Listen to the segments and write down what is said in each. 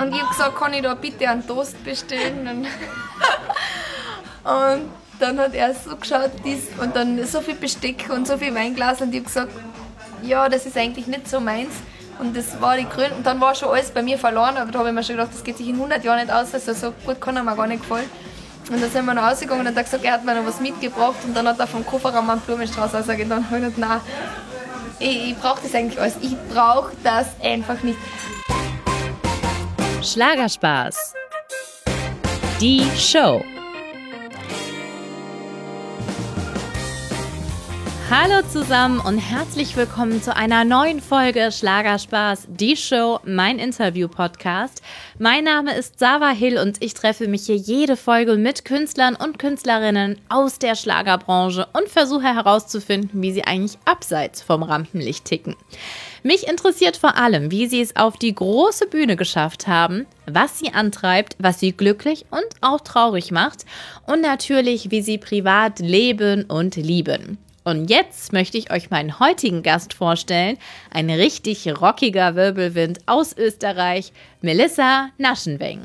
Und ich habe gesagt, kann ich da bitte einen Toast bestellen? Und, dann hat er so geschaut dies, und dann so viel Besteck und so viel Weinglas und ich habe gesagt, ja, das ist eigentlich nicht so meins. Und das war die Gründe. Und dann war schon alles bei mir verloren, aber da habe ich mir schon gedacht, das geht sich in 100 Jahren nicht aus, also so gut kann er mir gar nicht gefallen. Und dann sind wir nach Hause gegangen und hat er gesagt, er hat mir noch was mitgebracht und dann hat er vom Kofferraum einen Blumenstrauß ausgegeben. Und dann habe ich gedacht, nein, ich, ich brauche das eigentlich alles. Ich brauche das einfach nicht. Schlagerspaß. Die Show. Hallo zusammen und herzlich willkommen zu einer neuen Folge Schlagerspaß, die Show, mein Interview-Podcast. Mein Name ist Sava Hill und ich treffe mich hier jede Folge mit Künstlern und Künstlerinnen aus der Schlagerbranche und versuche herauszufinden, wie sie eigentlich abseits vom Rampenlicht ticken. Mich interessiert vor allem, wie sie es auf die große Bühne geschafft haben, was sie antreibt, was sie glücklich und auch traurig macht und natürlich, wie sie privat leben und lieben. Und jetzt möchte ich euch meinen heutigen Gast vorstellen. Ein richtig rockiger Wirbelwind aus Österreich, Melissa Naschenweng.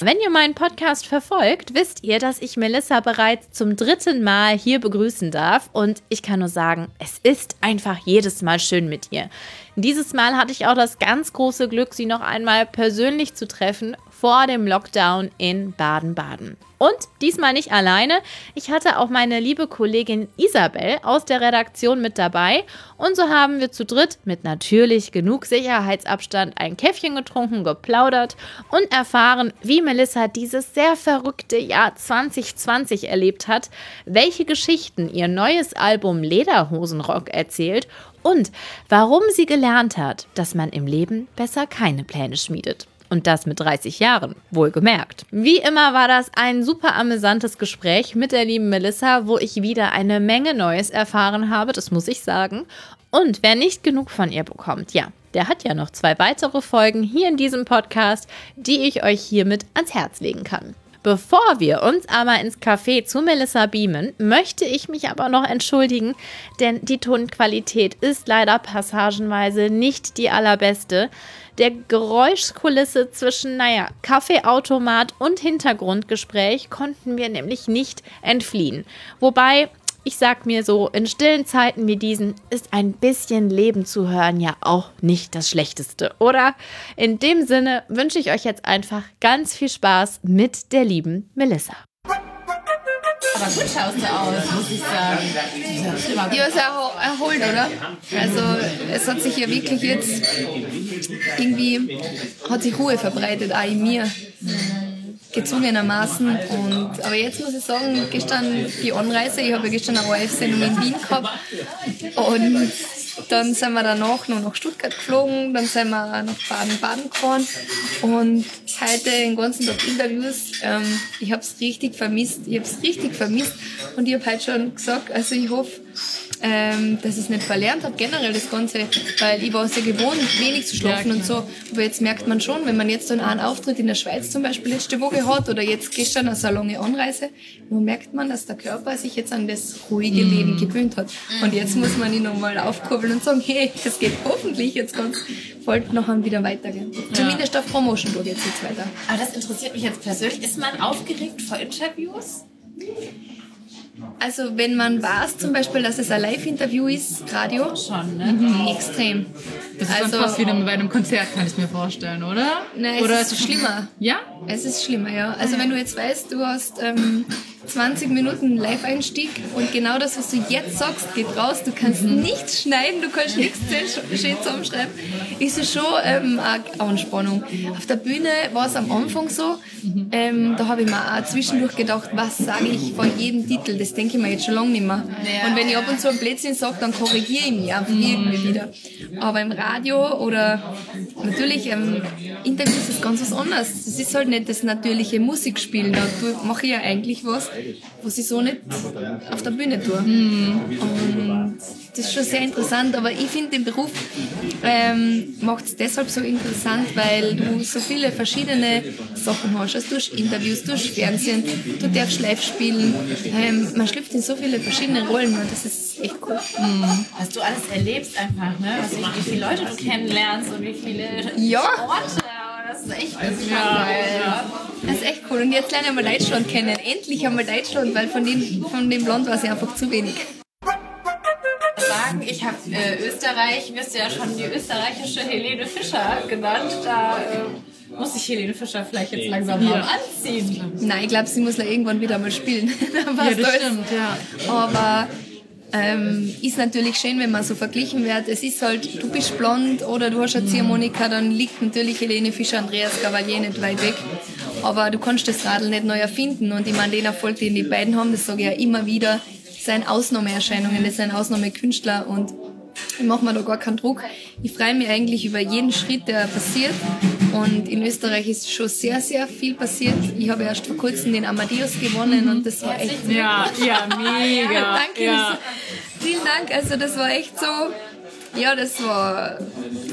Wenn ihr meinen Podcast verfolgt, wisst ihr, dass ich Melissa bereits zum dritten Mal hier begrüßen darf. Und ich kann nur sagen, es ist einfach jedes Mal schön mit ihr. Dieses Mal hatte ich auch das ganz große Glück, sie noch einmal persönlich zu treffen vor dem Lockdown in Baden-Baden. Und diesmal nicht alleine. Ich hatte auch meine liebe Kollegin Isabel aus der Redaktion mit dabei. Und so haben wir zu dritt mit natürlich genug Sicherheitsabstand ein Käffchen getrunken, geplaudert und erfahren, wie Melissa dieses sehr verrückte Jahr 2020 erlebt hat, welche Geschichten ihr neues Album Lederhosenrock erzählt und warum sie gelernt hat, dass man im Leben besser keine Pläne schmiedet. Und das mit 30 Jahren, wohlgemerkt. Wie immer war das ein super amüsantes Gespräch mit der lieben Melissa, wo ich wieder eine Menge Neues erfahren habe, das muss ich sagen. Und wer nicht genug von ihr bekommt, ja, der hat ja noch zwei weitere Folgen hier in diesem Podcast, die ich euch hiermit ans Herz legen kann. Bevor wir uns aber ins Café zu Melissa beamen, möchte ich mich aber noch entschuldigen, denn die Tonqualität ist leider passagenweise nicht die allerbeste. Der Geräuschkulisse zwischen, naja, Kaffeeautomat und Hintergrundgespräch konnten wir nämlich nicht entfliehen. Wobei ich sag mir so, in stillen Zeiten wie diesen ist ein bisschen Leben zu hören ja auch nicht das Schlechteste, oder? In dem Sinne wünsche ich euch jetzt einfach ganz viel Spaß mit der lieben Melissa. Aber gut schaust du aus, muss ich sagen. Ja, sehr erholt, oder? Also es hat sich ja wirklich jetzt irgendwie, hat sich Ruhe verbreitet, auch in mir gezwungenermaßen. Und, aber jetzt muss ich sagen, gestern die Anreise, ich habe ja gestern eine ORF-Sendung in Wien gehabt und dann sind wir danach noch nach Stuttgart geflogen, dann sind wir nach Baden-Baden gefahren und heute den ganzen Tag Interviews. Ähm, ich habe es richtig vermisst, ich habe es richtig vermisst und ich habe heute schon gesagt, also ich hoffe, ähm, dass ich es nicht verlernt habe, generell das Ganze, weil ich war es ja gewohnt, wenig zu schlafen ja, und so. Aber jetzt merkt man schon, wenn man jetzt dann einen Auftritt in der Schweiz zum Beispiel letzte Woche hat oder jetzt gestern eine lange Anreise, dann merkt man, dass der Körper sich jetzt an das ruhige mm. Leben gewöhnt hat. Und jetzt muss man ihn nochmal aufkurbeln und sagen, hey, es geht hoffentlich jetzt ganz bald nachher wieder weitergehen. Ja. Zumindest auf Promotion geht jetzt, jetzt weiter. Aber das interessiert mich jetzt persönlich. Ist man aufgeregt vor Interviews? Also wenn man weiß zum Beispiel, dass es ein Live-Interview ist, Radio, schon, ne? Mhm, extrem. Das ist also, fast wie bei einem Konzert, kann ich mir vorstellen, oder? Nein, oder es ist schlimmer. Ja? Es ist schlimmer, ja. Also wenn du jetzt weißt, du hast ähm, 20 Minuten Live-Einstieg und genau das, was du jetzt sagst, geht raus. Du kannst mhm. nichts schneiden, du kannst nichts schön zusammenschreiben. Ist es schon ähm, eine Anspannung. Auf der Bühne war es am Anfang so. Mhm. Ähm, da habe ich mir auch zwischendurch gedacht, was sage ich vor jedem Titel. Das denke ich mir jetzt schon lange nicht mehr. Ja. Und wenn ich ab und zu ein Blödsinn sage, dann korrigiere ich mich einfach mhm. irgendwie wieder. Aber im Radio oder natürlich ähm, Interviews ist ganz was anderes. Das ist halt nicht das natürliche Musikspielen. Da mache ich ja eigentlich was, was ich so nicht auf der Bühne tue. Und das ist schon sehr interessant, aber ich finde den Beruf ähm, macht es deshalb so interessant, weil du so viele verschiedene Sachen hast. Also du hast Interviews, du hast Fernsehen, du darfst live spielen. Ähm, man schlüpft in so viele verschiedene Rollen und das ist echt cool. Mhm. Was du alles erlebst einfach, ne? Also wie viele Leute du kennenlernst und wie viele ja. Orte Das ist echt das ist ja. geil. Das ist echt cool. Und jetzt lernen wir Deutschland kennen. Endlich haben wir Deutschland, weil von dem, von dem Land war sie einfach zu wenig sagen, ich habe äh, Österreich, wirst du ja schon die österreichische Helene Fischer genannt. Da äh, muss ich Helene Fischer vielleicht jetzt langsam mal anziehen. Nein, ich glaube, sie muss da irgendwann wieder mal spielen. ja, das stimmt, ja. Aber ähm, ist natürlich schön, wenn man so verglichen wird. Es ist halt, du bist blond oder du hast eine Ziehharmonika, dann liegt natürlich Helene Fischer, Andreas Cavalier nicht weit weg. Aber du kannst das Radl nicht neu erfinden. Und ich meine, den Erfolg, den die beiden haben, das sage ich ja immer wieder, sind Ausnahmeerscheinungen, das sind Ausnahmekünstler und ich mache mir da gar keinen Druck. Ich freue mich eigentlich über jeden Schritt, der passiert. Und in Österreich ist schon sehr, sehr viel passiert. Ich habe erst vor kurzem den Amadeus gewonnen und das war echt. Ja, ja, mega. Danke. Ja. Vielen Dank. Also, das war echt so. Ja, das war.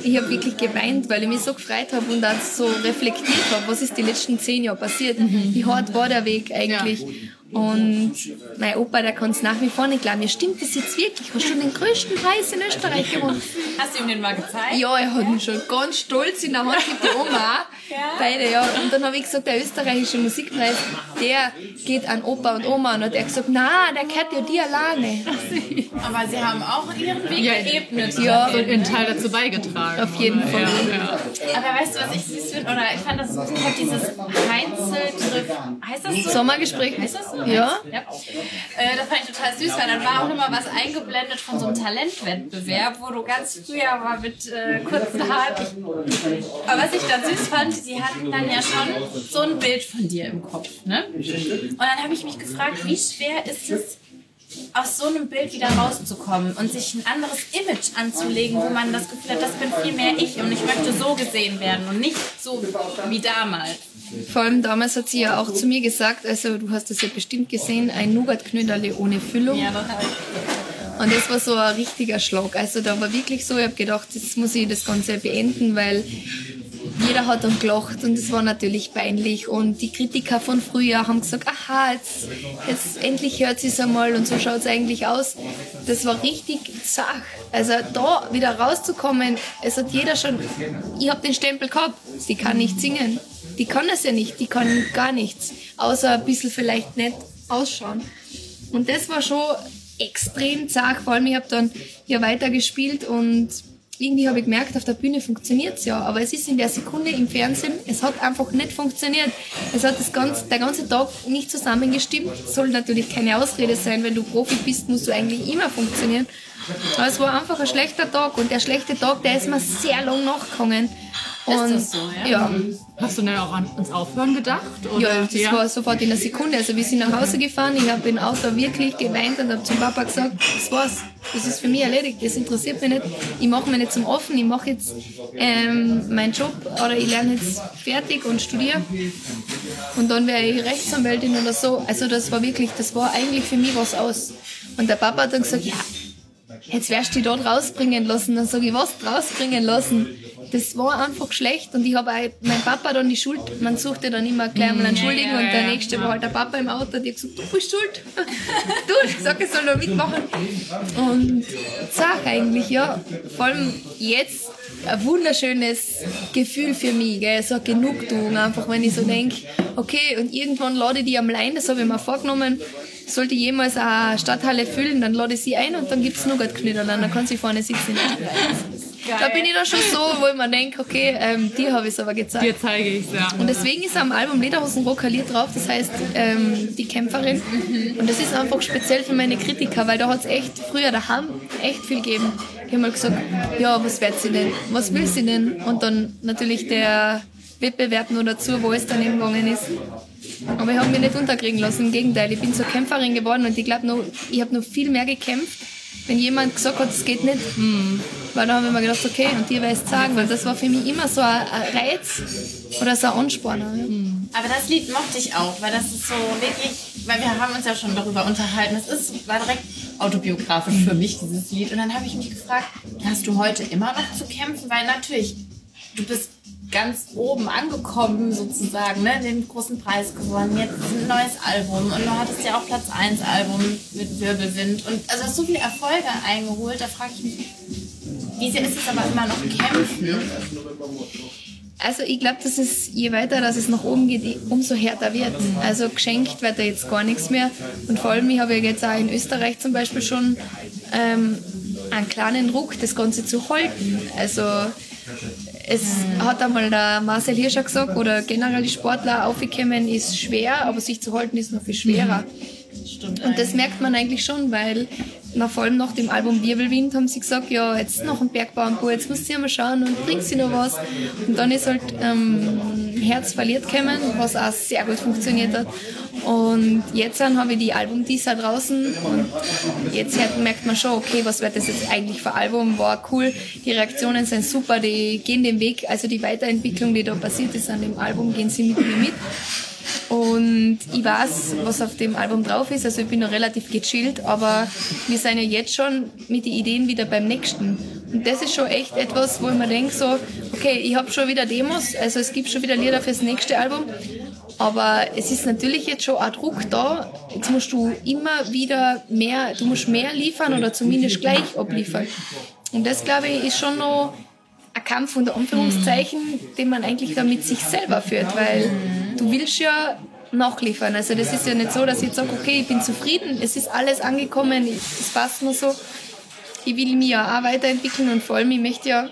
Ich habe wirklich geweint, weil ich mich so gefreut habe und dann so reflektiert habe, was ist die letzten zehn Jahre passiert. Wie hart war der Weg eigentlich? Und mein Opa, der kann es nach wie vor nicht glauben. Ja, stimmt das jetzt wirklich? Hast du den größten Preis in Österreich gewonnen? Hast du ihm den mal gezeigt? Ja, er hat ihn schon ganz stolz in der Hand mit der Oma. ja. Beide, ja. Und dann habe ich gesagt, der österreichische Musikpreis, der geht an Opa und Oma. Und hat er gesagt, na, der gehört ja dir alleine. Aber sie haben auch ihren Weg ja, geebnet. Ja. Und einen Teil dazu beigetragen. Auf jeden Fall. Ja, ja. Aber weißt du, was ich süß finde? Oder ich fand das, ich habe dieses Heinzeltriff, heißt das so? Sommergespräch. Heißt das so? Ja. ja. Äh, das fand ich total süß, weil dann war auch immer was eingeblendet von so einem Talentwettbewerb, wo du ganz früher war mit äh, kurzen Haaren. Aber was ich dann süß fand, sie hatten dann ja schon so ein Bild von dir im Kopf. Ne? Und dann habe ich mich gefragt, wie schwer ist es, aus so einem Bild wieder rauszukommen und sich ein anderes Image anzulegen, wo man das Gefühl hat, das bin viel mehr ich und ich möchte so gesehen werden und nicht so wie damals. Vor allem damals hat sie ja auch zu mir gesagt, also du hast das ja bestimmt gesehen, ein Nougat-Knöderle ohne Füllung. Ja, ich. Und das war so ein richtiger Schlag. Also da war wirklich so, ich habe gedacht, jetzt muss ich das Ganze beenden, weil jeder hat dann gelacht und es war natürlich peinlich. Und die Kritiker von früher haben gesagt, aha, jetzt, jetzt endlich hört sie es einmal und so schaut es eigentlich aus. Das war richtig zach. Also da wieder rauszukommen, es hat jeder schon, ich habe den Stempel gehabt, sie kann nicht singen. Die kann das ja nicht, die kann gar nichts, außer ein bisschen vielleicht nett ausschauen. Und das war schon extrem zart, vor allem ich habe dann ja weiter gespielt und irgendwie habe ich gemerkt, auf der Bühne funktioniert es ja, aber es ist in der Sekunde im Fernsehen, es hat einfach nicht funktioniert. Es hat das ganze, der ganze Tag nicht zusammengestimmt. Soll natürlich keine Ausrede sein, wenn du Profi bist, musst du eigentlich immer funktionieren. Aber es war einfach ein schlechter Tag und der schlechte Tag, der ist mir sehr lang nachgegangen. Und, ist das so, ja? ja. Hast du denn auch ans Aufhören gedacht? Oder? Ja, das ja. war sofort in einer Sekunde. Also wir sind nach Hause gefahren, ich habe im Auto wirklich geweint und habe zum Papa gesagt, das war's, das ist für mich erledigt, das interessiert mich nicht. Ich mache mich nicht zum Offen, ich mache jetzt ähm, meinen Job oder ich lerne jetzt fertig und studiere. Und dann wäre ich Rechtsanwältin oder so. Also das war wirklich, das war eigentlich für mich was aus. Und der Papa hat dann gesagt, ja, jetzt wirst du dich dort rausbringen lassen. Dann sage ich, was rausbringen lassen? Das war einfach schlecht und ich habe mein Papa dann die Schuld, man suchte dann immer gleich mal einen Schuldigen und der nächste war halt der Papa im Auto, die hat gesagt, du bist schuld. du, ich sag, ich soll noch mitmachen. Und sag eigentlich, ja, vor allem jetzt ein wunderschönes Gefühl für mich, gell? so eine Genugtuung, einfach wenn ich so denke, okay, und irgendwann lade ich die am Lein, das habe ich mir vorgenommen, sollte jemals eine Stadthalle füllen, dann lade ich sie ein und dann gibt es Nougat-Knödel, dann kann sie vorne sitzen. Geil. Da bin ich dann schon so, wo ich mir denke, okay, ähm, dir habe ich es aber gezeigt. Dir zeige ich es, ja. Und deswegen ist am Album Lederhosen Rokaliert drauf, das heißt ähm, die Kämpferin. Mhm. Und das ist einfach speziell für meine Kritiker, weil da hat es echt früher daheim echt viel gegeben. Ich habe mal gesagt, ja, was wird sie denn? Was will sie denn? Und dann natürlich der Wettbewerb nur dazu, wo es dann eben gegangen ist. Aber ich habe mich nicht unterkriegen lassen. Im Gegenteil, ich bin zur Kämpferin geworden und ich glaube, ich habe noch viel mehr gekämpft, wenn jemand gesagt hat, es geht nicht. Hm. Weil da haben wir mir gedacht, okay, und dir werde ich sagen, weil das war für mich immer so ein Reiz oder so ein Ansporner. Ja. Hm. Aber das Lied mochte ich auch, weil das ist so wirklich, weil wir haben uns ja schon darüber unterhalten, es ist, war direkt autobiografisch für mich, dieses Lied. Und dann habe ich mich gefragt, hast du heute immer noch zu kämpfen? Weil natürlich, du bist ganz oben angekommen sozusagen, ne? den großen Preis gewonnen, jetzt ein neues Album und du hattest ja auch Platz 1 Album mit Wirbelwind und also hast so viele Erfolge eingeholt, da frage ich mich, wie sehr ist es aber immer noch kämpfen? Also ich glaube, dass es je weiter, dass es nach oben geht, umso härter wird. Also geschenkt wird da jetzt gar nichts mehr. Und vor allem, ich habe ja jetzt auch in Österreich zum Beispiel schon ähm, einen kleinen Ruck, das Ganze zu halten. Also es hat einmal der Marcel Hirscher gesagt, oder generell die Sportler aufgekommen ist schwer, aber sich zu halten ist noch viel schwerer. Und das merkt man eigentlich schon, weil nach, vor allem nach dem Album Wirbelwind haben sie gesagt, ja, jetzt noch ein Bergbauernbau, jetzt muss sie mal schauen und bringt sie noch was. Und dann ist halt ähm, Herz verliert gekommen, was auch sehr gut funktioniert hat. Und jetzt habe ich die Album-Teaser draußen und jetzt merkt man schon, okay, was wird das jetzt eigentlich für Album? War cool, die Reaktionen sind super, die gehen den Weg, also die Weiterentwicklung, die da passiert ist an dem Album, gehen sie mit mir mit. Und ich weiß, was auf dem Album drauf ist. Also ich bin noch relativ gechillt, aber wir sind ja jetzt schon mit den Ideen wieder beim nächsten. Und das ist schon echt etwas, wo ich mir denke, so, okay, ich habe schon wieder Demos, also es gibt schon wieder Lieder fürs nächste Album. Aber es ist natürlich jetzt schon ein Druck da. Jetzt musst du immer wieder mehr, du musst mehr liefern oder zumindest gleich abliefern. Und das, glaube ich, ist schon noch ein Kampf unter Anführungszeichen, den man eigentlich da mit sich selber führt, weil du willst ja nachliefern. Also das ist ja nicht so, dass ich jetzt sage, okay, ich bin zufrieden, es ist alles angekommen, es passt nur so. Ich will mich ja auch weiterentwickeln und vor allem, ich möchte ja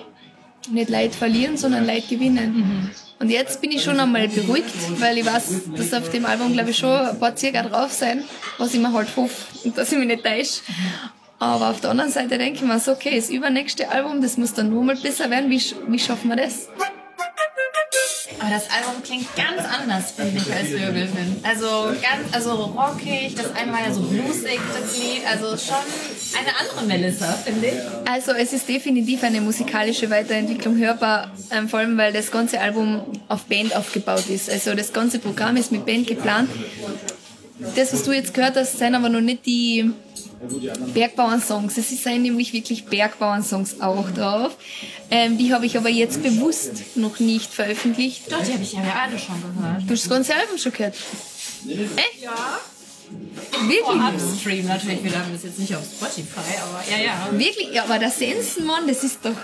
nicht Leid verlieren, sondern Leid gewinnen. Mhm. Und jetzt bin ich schon einmal beruhigt, weil ich weiß, dass auf dem Album, glaube ich, schon ein paar Circa drauf sein, was ich mir halt hoffe und dass ich mich nicht täusche. Aber auf der anderen Seite denke ich mir so, okay, das übernächste Album, das muss dann nur mal besser werden. Wie, wie schaffen wir das? Aber das Album klingt ganz anders, finde ich, als Wirbelwind. Also ganz, also rockig, das eine war ja so bluesig, das Lied. Also schon eine andere Melissa, finde ich. Also es ist definitiv eine musikalische Weiterentwicklung hörbar, ähm, vor allem weil das ganze Album auf Band aufgebaut ist. Also das ganze Programm ist mit Band geplant. Das, was du jetzt gehört hast, sind aber noch nicht die Bergbauern-Songs. Es sind nämlich wirklich Bergbauern-Songs auch drauf. Ähm, die habe ich aber jetzt bewusst noch nicht veröffentlicht. Doch, die habe ich ja alle schon gehört. Du hast das ganze Album schon gehört? Echt? Ja. Wirklich? Oh, Upstream natürlich wieder, das ist jetzt nicht auf Spotify, aber ja, ja. Wirklich? Ja, aber der Sensenmann, das ist doch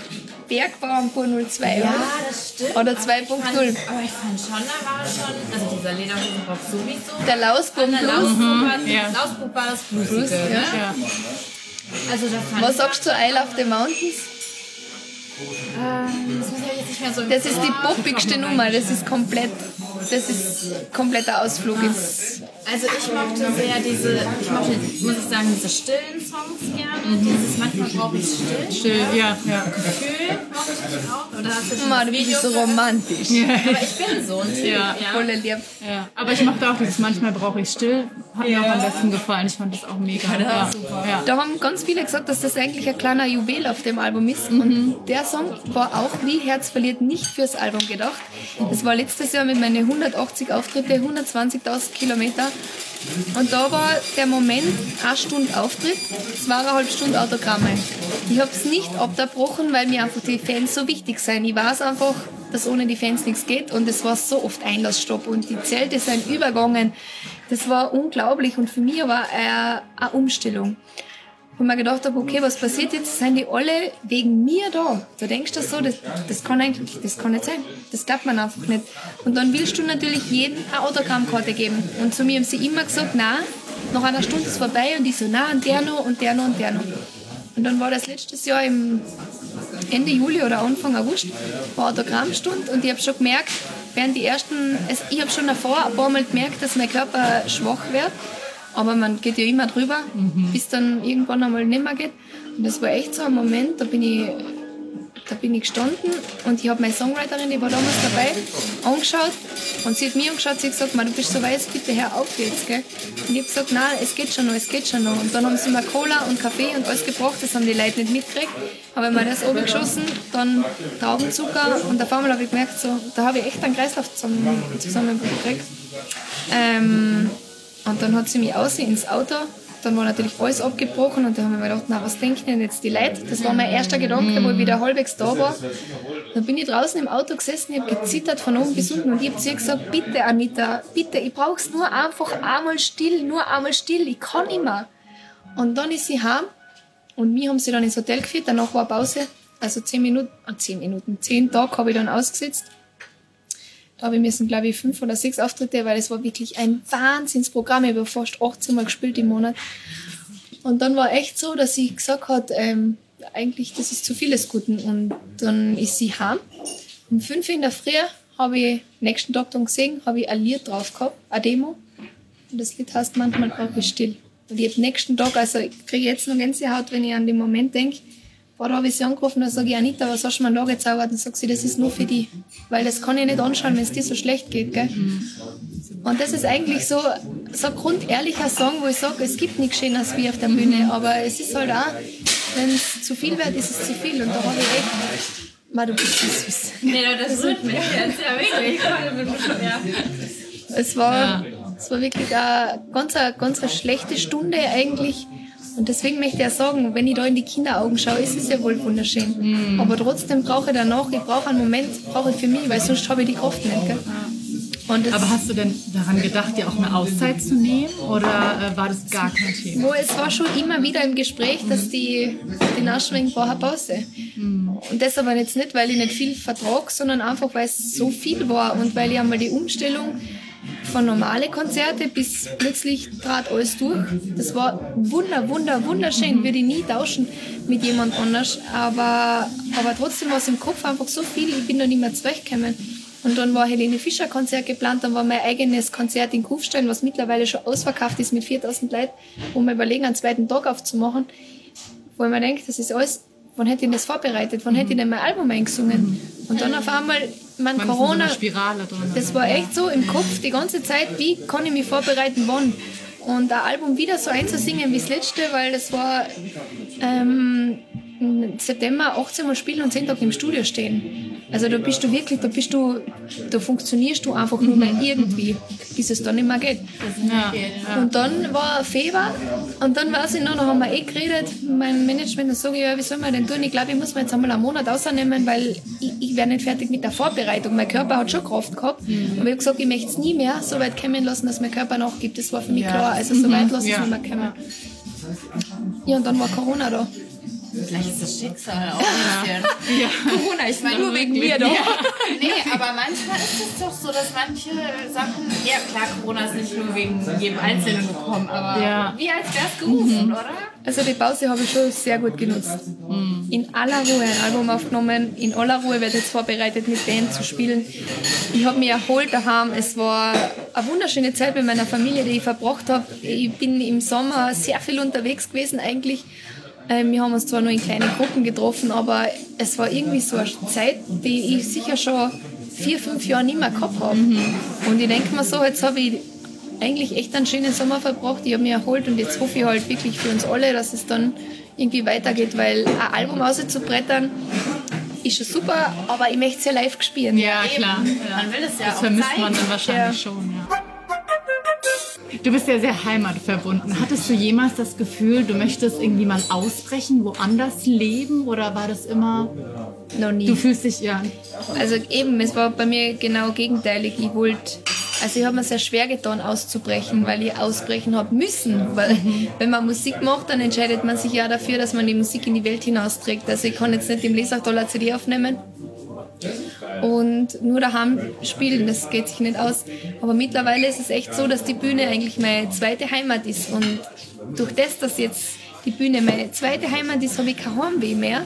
Bergbauern pur 02, Ja, das stimmt. Oder 2.0. Aber, ich fand schon, da war schon, also dieser Lederhosenrock sowieso. Der Lausbub Plus. Mhm. ja. Lausbub war das Bluesige, ne? ja. Also da fand Was sagst du, Isle of the Mountains? Ähm, das, ist so das ist die poppigste Nummer, das ist komplett, das ist kompletter Ausflug ins also ich mochte sehr diese, ich mochte, muss ich sagen, diese stillen Songs gerne. Mhm. Dieses manchmal brauche ich still. Still, ja, ja. Gefühl mochte ich auch. Oder hast du schon Mann, du bist so romantisch. Ja. Aber ich bin so ein Typ. Ja. ja. Voll lieb. Ja. Aber ich mochte auch dieses manchmal brauche ich still. Hat ja. mir auch am besten gefallen. Ich fand das auch mega. Ja, ja. Super. Ja. Da haben ganz viele gesagt, dass das eigentlich ein kleiner Juwel auf dem Album ist. Mhm. Und der Song war auch wie Herz verliert nicht fürs Album gedacht. Das war letztes Jahr mit meinen 180 Auftritte, 120.000 Kilometer und da war der Moment, eine Stunde Auftritt, zweieinhalb Stunden Autogramme. Ich habe es nicht abgebrochen, weil mir einfach die Fans so wichtig sind. Ich weiß einfach, dass ohne die Fans nichts geht und es war so oft Einlassstopp und die Zelte sind übergangen. Das war unglaublich und für mich war eine, eine Umstellung wo man gedacht habe, okay, was passiert jetzt? Sind die alle wegen mir da? Du denkst das so, das, das kann eigentlich, das kann nicht sein. Das glaubt man einfach nicht. Und dann willst du natürlich jedem eine Autogrammkarte geben. Und zu mir haben sie immer gesagt, na, nach einer Stunde ist vorbei und ich so, na, und der noch und der noch und der noch. Und dann war das letztes Jahr im Ende Juli oder Anfang August, war Autogrammstunde und ich habe schon gemerkt, während die ersten, also ich habe schon davor ein paar Mal gemerkt, dass mein Körper schwach wird aber man geht ja immer drüber, mhm. bis dann irgendwann einmal nicht mehr geht. Und das war echt so ein Moment, da bin ich, da bin ich gestanden und ich habe meine Songwriterin, die war damals dabei, angeschaut und sie hat mir angeschaut, sie hat gesagt, du bist so weiß, bitte hör auf jetzt. Gell? Und ich habe gesagt, nein, es geht schon noch, es geht schon noch. Und dann haben sie mir Cola und Kaffee und alles gebracht, das haben die Leute nicht mitgekriegt. Aber ich mir das oben geschossen, dann Traubenzucker und auf einmal habe ich gemerkt, so, da habe ich echt einen Kreislauf zusammen, zusammengekriegt. Ähm, und dann hat sie mich aus ins Auto. Dann war natürlich alles abgebrochen und dann haben wir gedacht, na, was denken denn jetzt die Leute? Das war mein erster Gedanke, wo ich wieder halbwegs da war. Dann bin ich draußen im Auto gesessen, ich habe gezittert von oben bis unten und ich habe zu ihr gesagt, bitte Anita, bitte, ich brauche es nur einfach einmal still, nur einmal still, ich kann immer. Und dann ist sie heim und wir haben sie dann ins Hotel geführt, danach war Pause, also zehn Minuten, ah, zehn Minuten, zehn Tage habe ich dann ausgesetzt Da habe ich müssen, glaube ich, fünf oder sechs Auftritte, weil es war wirklich ein Wahnsinnsprogramm. Ich habe fast 18 Mal gespielt im Monat. Und dann war echt so, dass sie gesagt hat, ähm, eigentlich, das ist zu viel des Guten. Und dann ist sie heim. Um fünf in der Früh habe ich nächsten Tag dann gesehen, habe ich ein Lied drauf gehabt, eine Demo. Und das Lied heißt manchmal brauche ich still. Und ich habe nächsten Tag, also ich kriege jetzt noch Gänsehaut, wenn ich an den Moment denke, boah, da habe ich sie angerufen, da sage ich, Anita, was hast du mir da gezaubert? Und sagt sie, das ist nur für die. Weil das kann ich nicht anschauen, wenn es dir so schlecht geht, gell? Und das ist eigentlich so, so ein grundehrlicher Song, wo ich sage, es gibt nichts Schöneres wie auf der Bühne, aber es ist halt auch, wenn es zu viel wird, ist es zu viel. Und da habe ich echt, Ma, du bist so süß. Nee, das rührt mich jetzt, ja wirklich. Ja. Es war, es war wirklich eine ganz, eine, ganz eine schlechte Stunde eigentlich. Und deswegen möchte ich ja sagen, wenn ich da in die Kinderaugen schaue, ist es ja wohl wunderschön. Aber trotzdem brauche ich danach, ich brauche einen Moment, brauche ich für mich, weil sonst habe ich die Kraft nicht. Gell? Aber hast du denn daran gedacht, dir auch eine Auszeit zu nehmen oder äh, war das gar kein Thema? Wo es war schon immer wieder im Gespräch, dass die, die Nachschwingen brauchen Pause. Mhm. Und das aber jetzt nicht, weil ich nicht viel vertrag, sondern einfach, weil es so viel war und weil ich einmal die Umstellung von normale Konzerte bis plötzlich trat alles durch. Das war wunder, wunder, wunderschön. Würde ich nie tauschen mit jemand anders. Aber, aber trotzdem war es im Kopf einfach so viel. Ich bin da nicht mehr zurechtgekommen. Und dann war Helene Fischer Konzert geplant, dann war mein eigenes Konzert in Kufstein, was mittlerweile schon ausverkauft ist mit 4000 Leuten, wo wir überlegen, einen zweiten Tag aufzumachen, wo mir denke, das ist alles, wann hätte ich das vorbereitet, wann hätte ich denn mein Album eingesungen? Und dann auf einmal, Man Corona, so Spirale drin, das war echt so im Kopf die ganze Zeit, wie kann ich mich vorbereiten, wann? Und ein Album wieder so einzusingen wie das letzte, weil das war ähm, September 18 Mal spielen und 10 Tage im Studio stehen. Also da bist du wirklich, da bist du, da funktionierst du einfach nur mehr irgendwie, bis es dann nicht mehr geht. Ja. Und dann war Februar und dann weiß ich noch, da haben wir eh geredet, mein Management, dann sage ich, ja, wie soll man denn tun? Ich glaube, ich muss mir jetzt einmal einen Monat ausnehmen, weil ich, ich werde nicht fertig mit der Vorbereitung. Mein Körper hat schon Kraft gehabt, mhm. aber ich habe gesagt, ich möchte es nie mehr so weit kommen lassen, dass mein Körper nachgibt. Das war für mich Ja. klar. Also so weit lasse ich Ja. es nicht mehr kommen. Ja, und dann war Corona da. Vielleicht ist das Schicksal auch ein bisschen. Corona ist nur wegen mir da. Nee, aber manchmal ist es doch so, dass manche Sachen. Ja, klar, Corona ist nicht nur wegen jedem Einzelnen gekommen, aber Ja. wie als wär's gerufen, oder? Also die Pause habe ich schon sehr gut genutzt. In aller Ruhe ein Album aufgenommen, in aller Ruhe wird jetzt vorbereitet, mit Band zu spielen. Ich habe mich erholt daheim. Es war eine wunderschöne Zeit mit meiner Familie, die ich verbracht habe. Ich bin im Sommer sehr viel unterwegs gewesen eigentlich. Ähm, Wir haben uns zwar nur in kleinen Gruppen getroffen, aber es war irgendwie so eine Zeit, die ich sicher schon vier, fünf Jahre nicht mehr gehabt habe. Und ich denke mir so, jetzt habe ich eigentlich echt einen schönen Sommer verbracht. Ich habe mich erholt und jetzt hoffe ich halt wirklich für uns alle, dass es dann irgendwie weitergeht, weil ein Album auszubrettern ist schon super, aber ich möchte es ja live spielen. Ja, klar. Man Ja. will es ja Das auch vermisst zeigen. man dann wahrscheinlich schon, ja. Du bist ja sehr heimatverbunden. Hattest du jemals das Gefühl, du möchtest irgendwie mal ausbrechen, woanders leben? Oder war das immer, Noch nie. du fühlst dich, ja, Also eben, es war bei mir genau gegenteilig. Ich wollte, also ich habe mir sehr schwer getan, auszubrechen, weil ich ausbrechen habe müssen. Weil wenn man Musik macht, dann entscheidet man sich ja dafür, dass man die Musik in die Welt hinausträgt. Also ich kann jetzt nicht im Lesachtaler CD aufnehmen und nur daheim spielen, das geht sich nicht aus. Aber mittlerweile ist es echt so, dass die Bühne eigentlich meine zweite Heimat ist. Und durch das, dass jetzt die Bühne meine zweite Heimat ist, habe ich kein Heimweh mehr.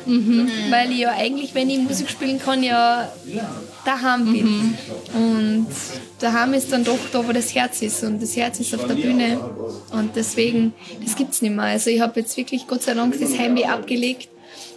Weil ich ja eigentlich, wenn ich Musik spielen kann, ja daheim bin. Und daheim ist dann doch da, wo das Herz ist. Und das Herz ist auf der Bühne. Und deswegen, das gibt es nicht mehr. Also ich habe jetzt wirklich Gott sei Dank das Heimweh abgelegt.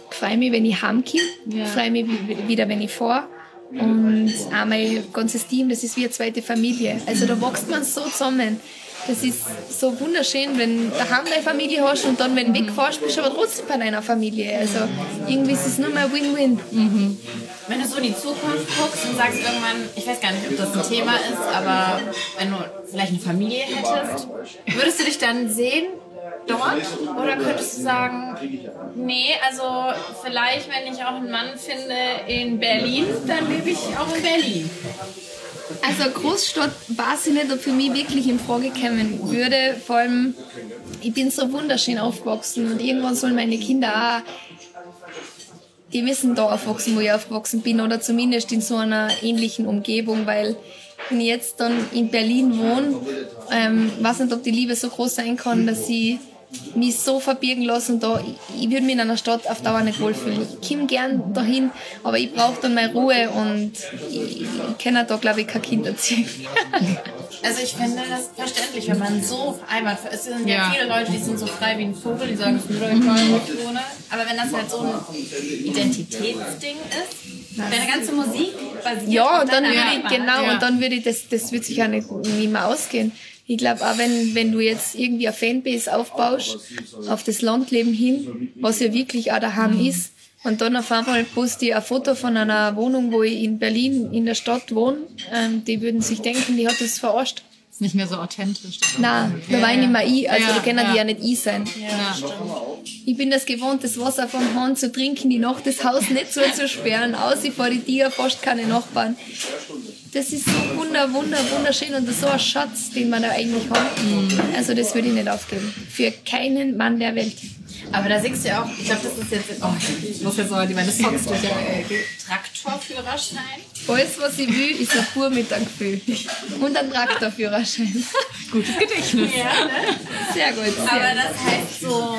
Ich freue mich, wenn ich heimkomme. Ich freue mich wi- wieder, wenn ich fahre. Und auch mein ganzes Team, das ist wie eine zweite Familie. Also da wächst man so zusammen. Das ist so wunderschön, wenn daheim deine Familie hast und dann, wenn du wegfährst, bist du aber trotzdem bei deiner Familie. Also irgendwie ist es nur mehr Win-Win. Wenn du so in die Zukunft guckst und sagst irgendwann, ich weiß gar nicht, ob das ein Thema ist, aber wenn du vielleicht eine Familie hättest, würdest du dich dann sehen dort? Oder könntest du sagen, nee, also vielleicht, wenn ich auch einen Mann finde in Berlin, dann lebe ich auch in Berlin. Also Großstadt weiß ich nicht, ob für mich wirklich in Frage kommen würde. Vor allem, ich bin so wunderschön aufgewachsen und irgendwann sollen meine Kinder auch die müssen da aufwachsen, wo ich aufgewachsen bin oder zumindest in so einer ähnlichen Umgebung, weil wenn ich jetzt dann in Berlin wohne, ähm, weiß nicht, ob die Liebe so groß sein kann, dass ich mich so verbirgen lassen da. Ich, ich würde mich in einer Stadt auf Dauer nicht wohlfühlen. Ich komme gern dahin, aber ich brauche dann meine Ruhe und ich, ich kann da, glaube ich, kein Kind erziehen. Also ich finde das verständlich, wenn man so vereinbart, es sind ja, Ja. viele Leute, die sind so frei wie ein Vogel, die sagen, es ist mir doch egal, wo ich wohne. Aber wenn das halt so ein Identitätsding ist, deine ganze Musik basiert Ja, auf und dann würde ich, genau, Ja. und dann würde ich, das, das wird sich auch nicht, nicht mehr ausgehen. Ich glaube auch, wenn, wenn du jetzt irgendwie eine Fanbase aufbaust, auf das Landleben hin, was ja wirklich auch daheim ist, und dann auf einmal poste ich ein Foto von einer Wohnung, wo ich in Berlin in der Stadt wohne, ähm, die würden sich denken, die hat das verarscht. Ist nicht mehr so authentisch. Nein, da war ich nicht mehr ich, also Ja, da können ja. die ja nicht ich sein. Ich bin das gewohnt, das Wasser vom Hahn zu trinken, die Nacht das Haus nicht so zu sperren, aus vor die Tiere, fast keine Nachbarn. Das ist so wunder, wunder, wunderschön und das ist so ein Schatz, den man da eigentlich hat. Also das würde ich nicht aufgeben. Für keinen Mann der Welt. Aber da singst du ja auch, ich glaube, das ist jetzt, oh, ich muss jetzt mal die meine Songs durch, äh, Traktorführerschein. Alles, was ich will, ist ein Fuhr mit einem Gefühl. Und ein Traktorführerschein. Gutes Gedächtnis. Ja, ne? Sehr gut. Sehr Aber das heißt so,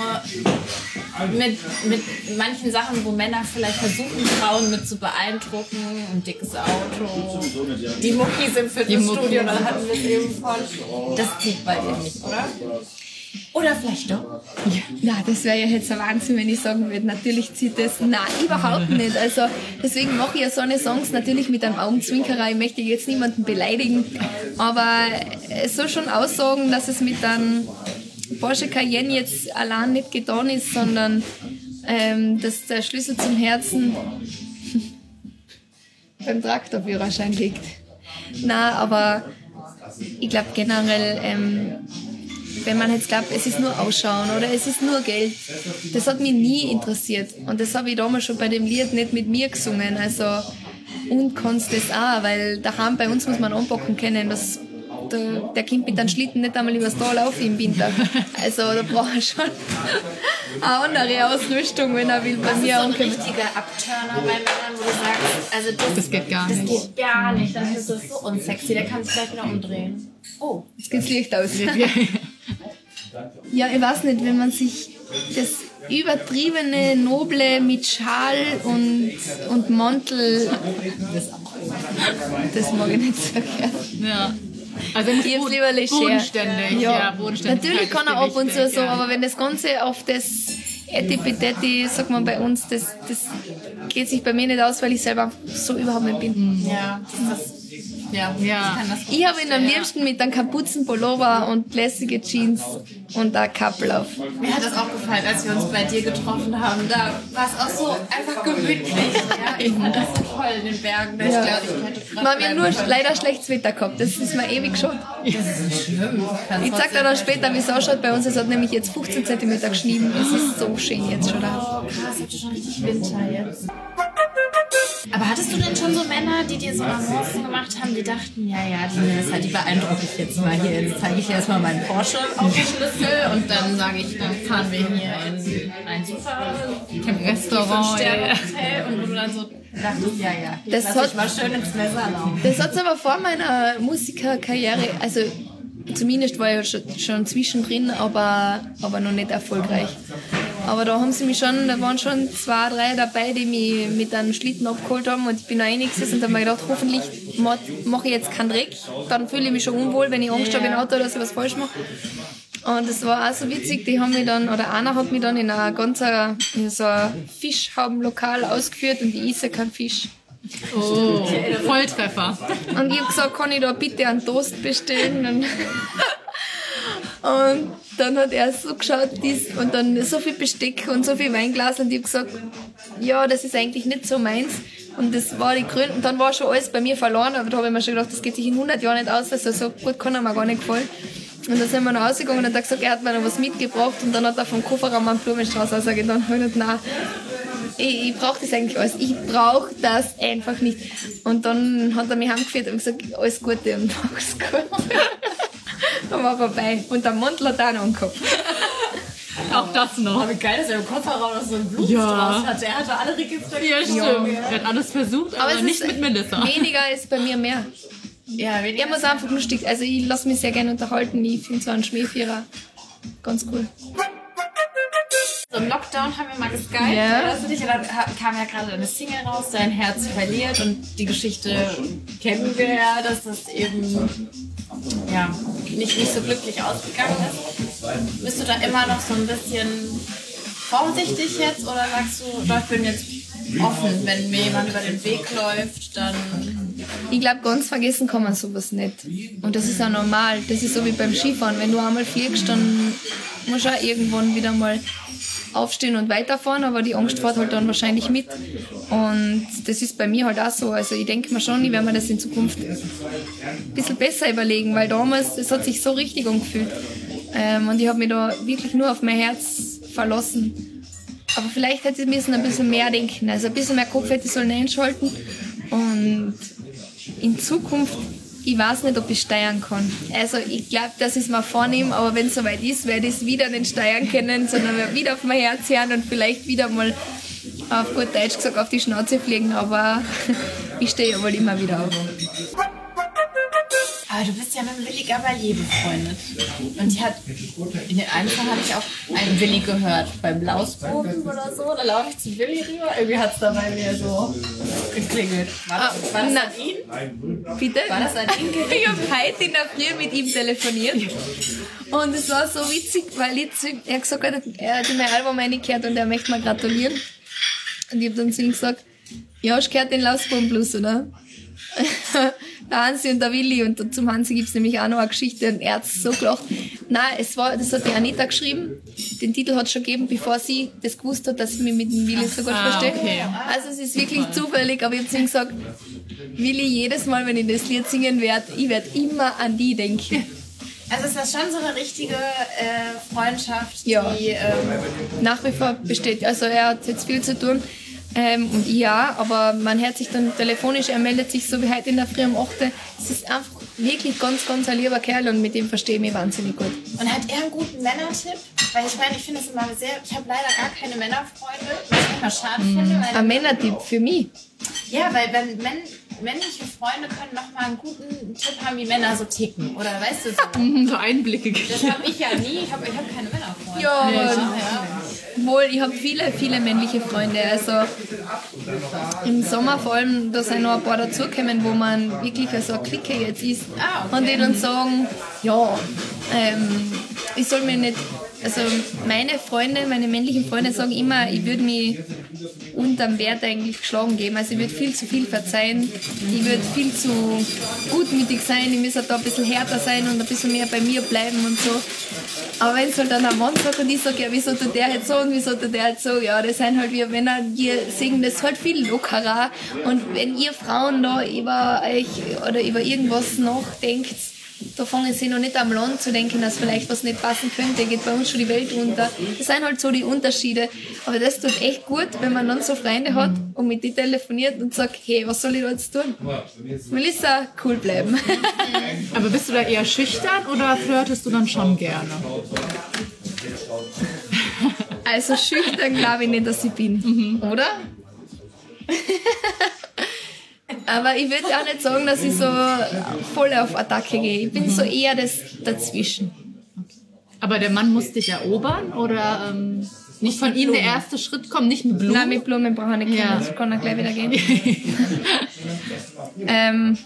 mit, mit manchen Sachen, wo Männer vielleicht versuchen, Frauen mit zu beeindrucken, ein dickes Auto, die Muckis im Fitnessstudio, da hatten wir es eben von, das zieht bei dir nicht, oder? Oder vielleicht doch. Ja, das wäre ja jetzt ein Wahnsinn, wenn ich sagen würde, natürlich zieht das. Nein, überhaupt nicht. Also deswegen mache ich ja so eine Songs natürlich mit einem Augenzwinkerer. Ich möchte jetzt niemanden beleidigen, aber es soll schon aussagen, dass es mit einem Porsche Cayenne jetzt allein nicht getan ist, sondern ähm, dass der Schlüssel zum Herzen beim Traktorführerschein liegt. Na, aber ich glaube generell, ähm, wenn man jetzt glaubt, es ist nur Ausschauen oder es ist nur Geld, das hat mich nie interessiert. Und das habe ich damals schon bei dem Lied nicht mit mir gesungen. Also, und kannst das auch, weil daheim bei uns muss man anpacken können, dass der, der Kind mit einem Schlitten nicht einmal übers Tal laufen im Winter. Also da braucht er schon eine andere Ausrüstung, wenn er will bei Das ist mir so ein ankommen. richtiger Abturner bei Männern, wo du sagst, also das, Das geht gar das nicht. geht gar nicht, das ist das so unsexy, der kann sich gleich wieder umdrehen. Oh. Jetzt geht's Licht aus. Ja, ich weiß nicht, wenn man sich das übertriebene Noble mit Schal und, und Mantel, das mag ich nicht so gern. Ja. Also Ich bod- lieber leger. bodenständig. Ja, bodenständig. Natürlich kann er ab und zu so, ja. aber wenn das Ganze auf das Etipetetti, sagt man bei uns, das, das geht sich bei mir nicht aus, weil ich selber so überhaupt nicht bin. Ja, das, ja, Ja. ich Ich habe ihn am liebsten mit einem Kapuzenpullover und lässige Jeans und ein Kappel auf. Mir hat das auch gefallen, als wir uns bei dir getroffen haben. Da war es auch so einfach gemütlich. Ja, ich fand das so toll in den Bergen. Ich Ja. ich Wir haben ja bleiben nur können. leider schlechtes Wetter gehabt. Das ist mir ewig schon. Das ist schlimm. Ich zeig dir dann später, wie es ausschaut bei uns. Es hat nämlich jetzt 15 cm geschnien. Es ist so schön jetzt schon da. Oh, krass, habt ihr schon richtig Winter jetzt. Aber hattest du denn schon so Männer, die dir so Avancen gemacht haben, die dachten, ja, ja, die, das halt, die beeindrucke ich jetzt mal hier. Jetzt zeige ich erstmal meinen Porsche auf den Schlüssel und dann sage ich, dann fahren wir hier in ein super Restaurant. Hotel und wo du dann so dachtest, ja, ja, Das lass hat- ich mal schön ins Messer laufen. Das hat aber vor meiner Musikerkarriere, also zumindest war ich schon, schon zwischendrin, aber, aber noch nicht erfolgreich. Aber da haben sie mich schon, da waren schon zwei, drei dabei, die mich mit einem Schlitten abgeholt haben und ich bin eingesetzt und habe mir gedacht, hoffentlich mache ich jetzt keinen Dreck. Dann fühle ich mich schon unwohl, wenn ich Angst habe im Auto, dass ich was falsch mache. Und es war auch so witzig, die haben mich dann, oder einer hat mich dann in ein ganz äh, in so ein Fischhaubenlokal ausgeführt und ich esse keinen Fisch. Oh, Volltreffer. Und ich habe gesagt, kann ich da bitte einen Toast bestellen? Und, und dann hat er so geschaut, dies, und dann so viel Besteck und so viel Weinglas und ich habe gesagt, ja, das ist eigentlich nicht so meins. Und das war die Gründe. Und dann war schon alles bei mir verloren, aber da habe ich mir schon gedacht, das geht sich in 100 Jahren nicht aus, also so gut kann er mir gar nicht gefallen. Und dann sind wir noch rausgegangen und hat gesagt, er hat mir noch was mitgebracht und dann hat er vom Kofferraum einen Blumenstrauß rausgegeben. Dann habe ich gedacht, ich, ich brauche das eigentlich alles. Ich brauche das einfach nicht. Und dann hat er mich heimgeführt und gesagt, alles Gute und mach's gut. dann war vorbei. Und der Mantel hat auch noch angehabt. Auch das noch. Aber wie geil, dass er im Kofferraum noch so einen Blumenstrauß Ja. hat. Er hatte alle Register. Ja, stimmt. Er hat alles versucht, aber, es nicht mit Melissa. Weniger ist bei mir mehr. Ja, weniger. Er muss einfach lustig. Also ich lasse mich sehr gerne unterhalten. Ich finde so einen Schmähvierer ganz cool. So im Lockdown haben wir mal geskypt. Ja. Dich? Und dann ha- kam ja gerade eine Single raus, Dein Herz verliert. Und die Geschichte kennen wir ja, dass das eben ja, nicht, nicht so glücklich ausgegangen ist. Bist du da immer noch so ein bisschen vorsichtig jetzt oder sagst du, doch, ich bin jetzt offen, wenn mir jemand über den Weg läuft, dann Ich glaube, ganz vergessen kann man sowas nicht. Und das ist auch normal. Das ist so wie beim Skifahren. Wenn du einmal fliegst, dann musst du auch irgendwann wieder mal aufstehen und weiterfahren, aber die Angst fährt halt dann wahrscheinlich mit. Und das ist bei mir halt auch so. Also ich denke mir schon, ich werde mir das in Zukunft ein bisschen besser überlegen, weil damals, das hat sich so richtig angefühlt. Ähm, und ich habe mich da wirklich nur auf mein Herz verlassen. Aber vielleicht hätte ich müssen ein bisschen mehr denken. Also ein bisschen mehr Kopf hätte ich sollen einschalten. Und in Zukunft, ich weiß nicht, ob ich steuern kann. Also ich glaube, ich es mir vornehme, aber wenn es soweit ist, werde ich es wieder nicht steuern können, sondern wieder auf mein Herz hören und vielleicht wieder mal auf gut Deutsch gesagt auf die Schnauze fliegen. Aber ich stehe ja wohl immer wieder auf. Aber du bist ja mit dem Willi Gabalier befreundet. Und die hat, in den Fall habe ich auch einen Willi gehört, beim Lausboden oder so. Da laufe ich zu Willi rüber. Irgendwie hat es da bei mir so geklingelt. War das, war das an ihn? Bitte? War das an ihn? Ich habe heute in der Früh mit ihm telefoniert. Und es war so witzig, weil ich ihm, er gesagt, hat, er hat in mein Album reingehört und er möchte mir gratulieren. Und ich habe dann zu ihm gesagt, ja, hast du gehört den Lausbaum Blues, oder? der Hansi und der Willi und zum Hansi gibt's nämlich auch noch eine Geschichte und er hat so gelacht. Nein, es war, das hat die Anita geschrieben. Den Titel hat schon gegeben, bevor sie das gewusst hat, dass ich mich mit dem Willi so gut Ah, verstehe. okay. Also es ist wirklich zufällig, aber ich habe zu ihm gesagt, Willi, jedes Mal, wenn ich das Lied singen werde, ich werde immer an die denken. Also ist das schon so eine richtige äh, Freundschaft, Ja. die ähm, Nach wie vor besteht. Also er hat jetzt viel zu tun. Ähm, ja, aber man hört sich dann telefonisch, er meldet sich so wie heute in der Früh um 8. Es ist einfach wirklich ganz, ganz ein lieber Kerl und mit dem verstehe ich mich wahnsinnig gut. Und hat er einen guten Männertipp? Weil ich meine, ich finde es immer sehr. Ich habe leider gar keine Männerfreunde, was ich immer schade finde. Weil, Ein Männertipp für mich. ja, weil wenn Männ, männliche Freunde können nochmal einen guten Tipp haben, wie Männer so ticken. Oder weißt du so? So Einblicke Das gegeben. habe ich ja nie. Ich habe ich hab keine Männerfreunde. Ja, ja. wohl, ich habe viele, viele männliche Freunde. Also im Sommer vor allem, da sind noch ein paar dazugekommen, wo man wirklich so eine Clique jetzt ist. Ah, okay. Und die dann sagen, ja, ähm, ich soll mir nicht, also meine Freunde, meine männlichen Freunde sagen immer, ich würde mich unterm Wert eigentlich geschlagen geben. Also ich würde viel zu viel verzeihen, ich würde viel zu gutmütig sein, ich müsste da ein bisschen härter sein und ein bisschen mehr bei mir bleiben und so. Aber wenn es halt dann ein Mann sagt und ich sage, ja, wieso tut der jetzt so und wieso tut der jetzt so, ja, das sind halt wir Männer, wir singen das halt viel lockerer. Und wenn ihr Frauen da über euch oder über irgendwas nachdenkt, da fangen sie noch nicht am Land zu denken, dass vielleicht was nicht passen könnte, geht bei uns schon die Welt unter. Das sind halt so die Unterschiede. Aber das tut echt gut, wenn man dann so Freunde hat und mit die telefoniert und sagt, hey, was soll ich da jetzt tun? Melissa, cool bleiben. Aber bist du da eher schüchtern oder flirtest du dann schon gerne? Also schüchtern glaube ich nicht, dass ich bin, oder? Aber ich würde auch nicht sagen, dass ich so voll auf Attacke gehe. Ich bin so eher das dazwischen. Aber der Mann muss dich erobern oder ähm, nicht von ihm der erste Schritt kommt, nicht mit Blumen? Nein, mit Blumen brauche ich nicht Ja. kommen, das kann er gleich wieder gehen. ähm,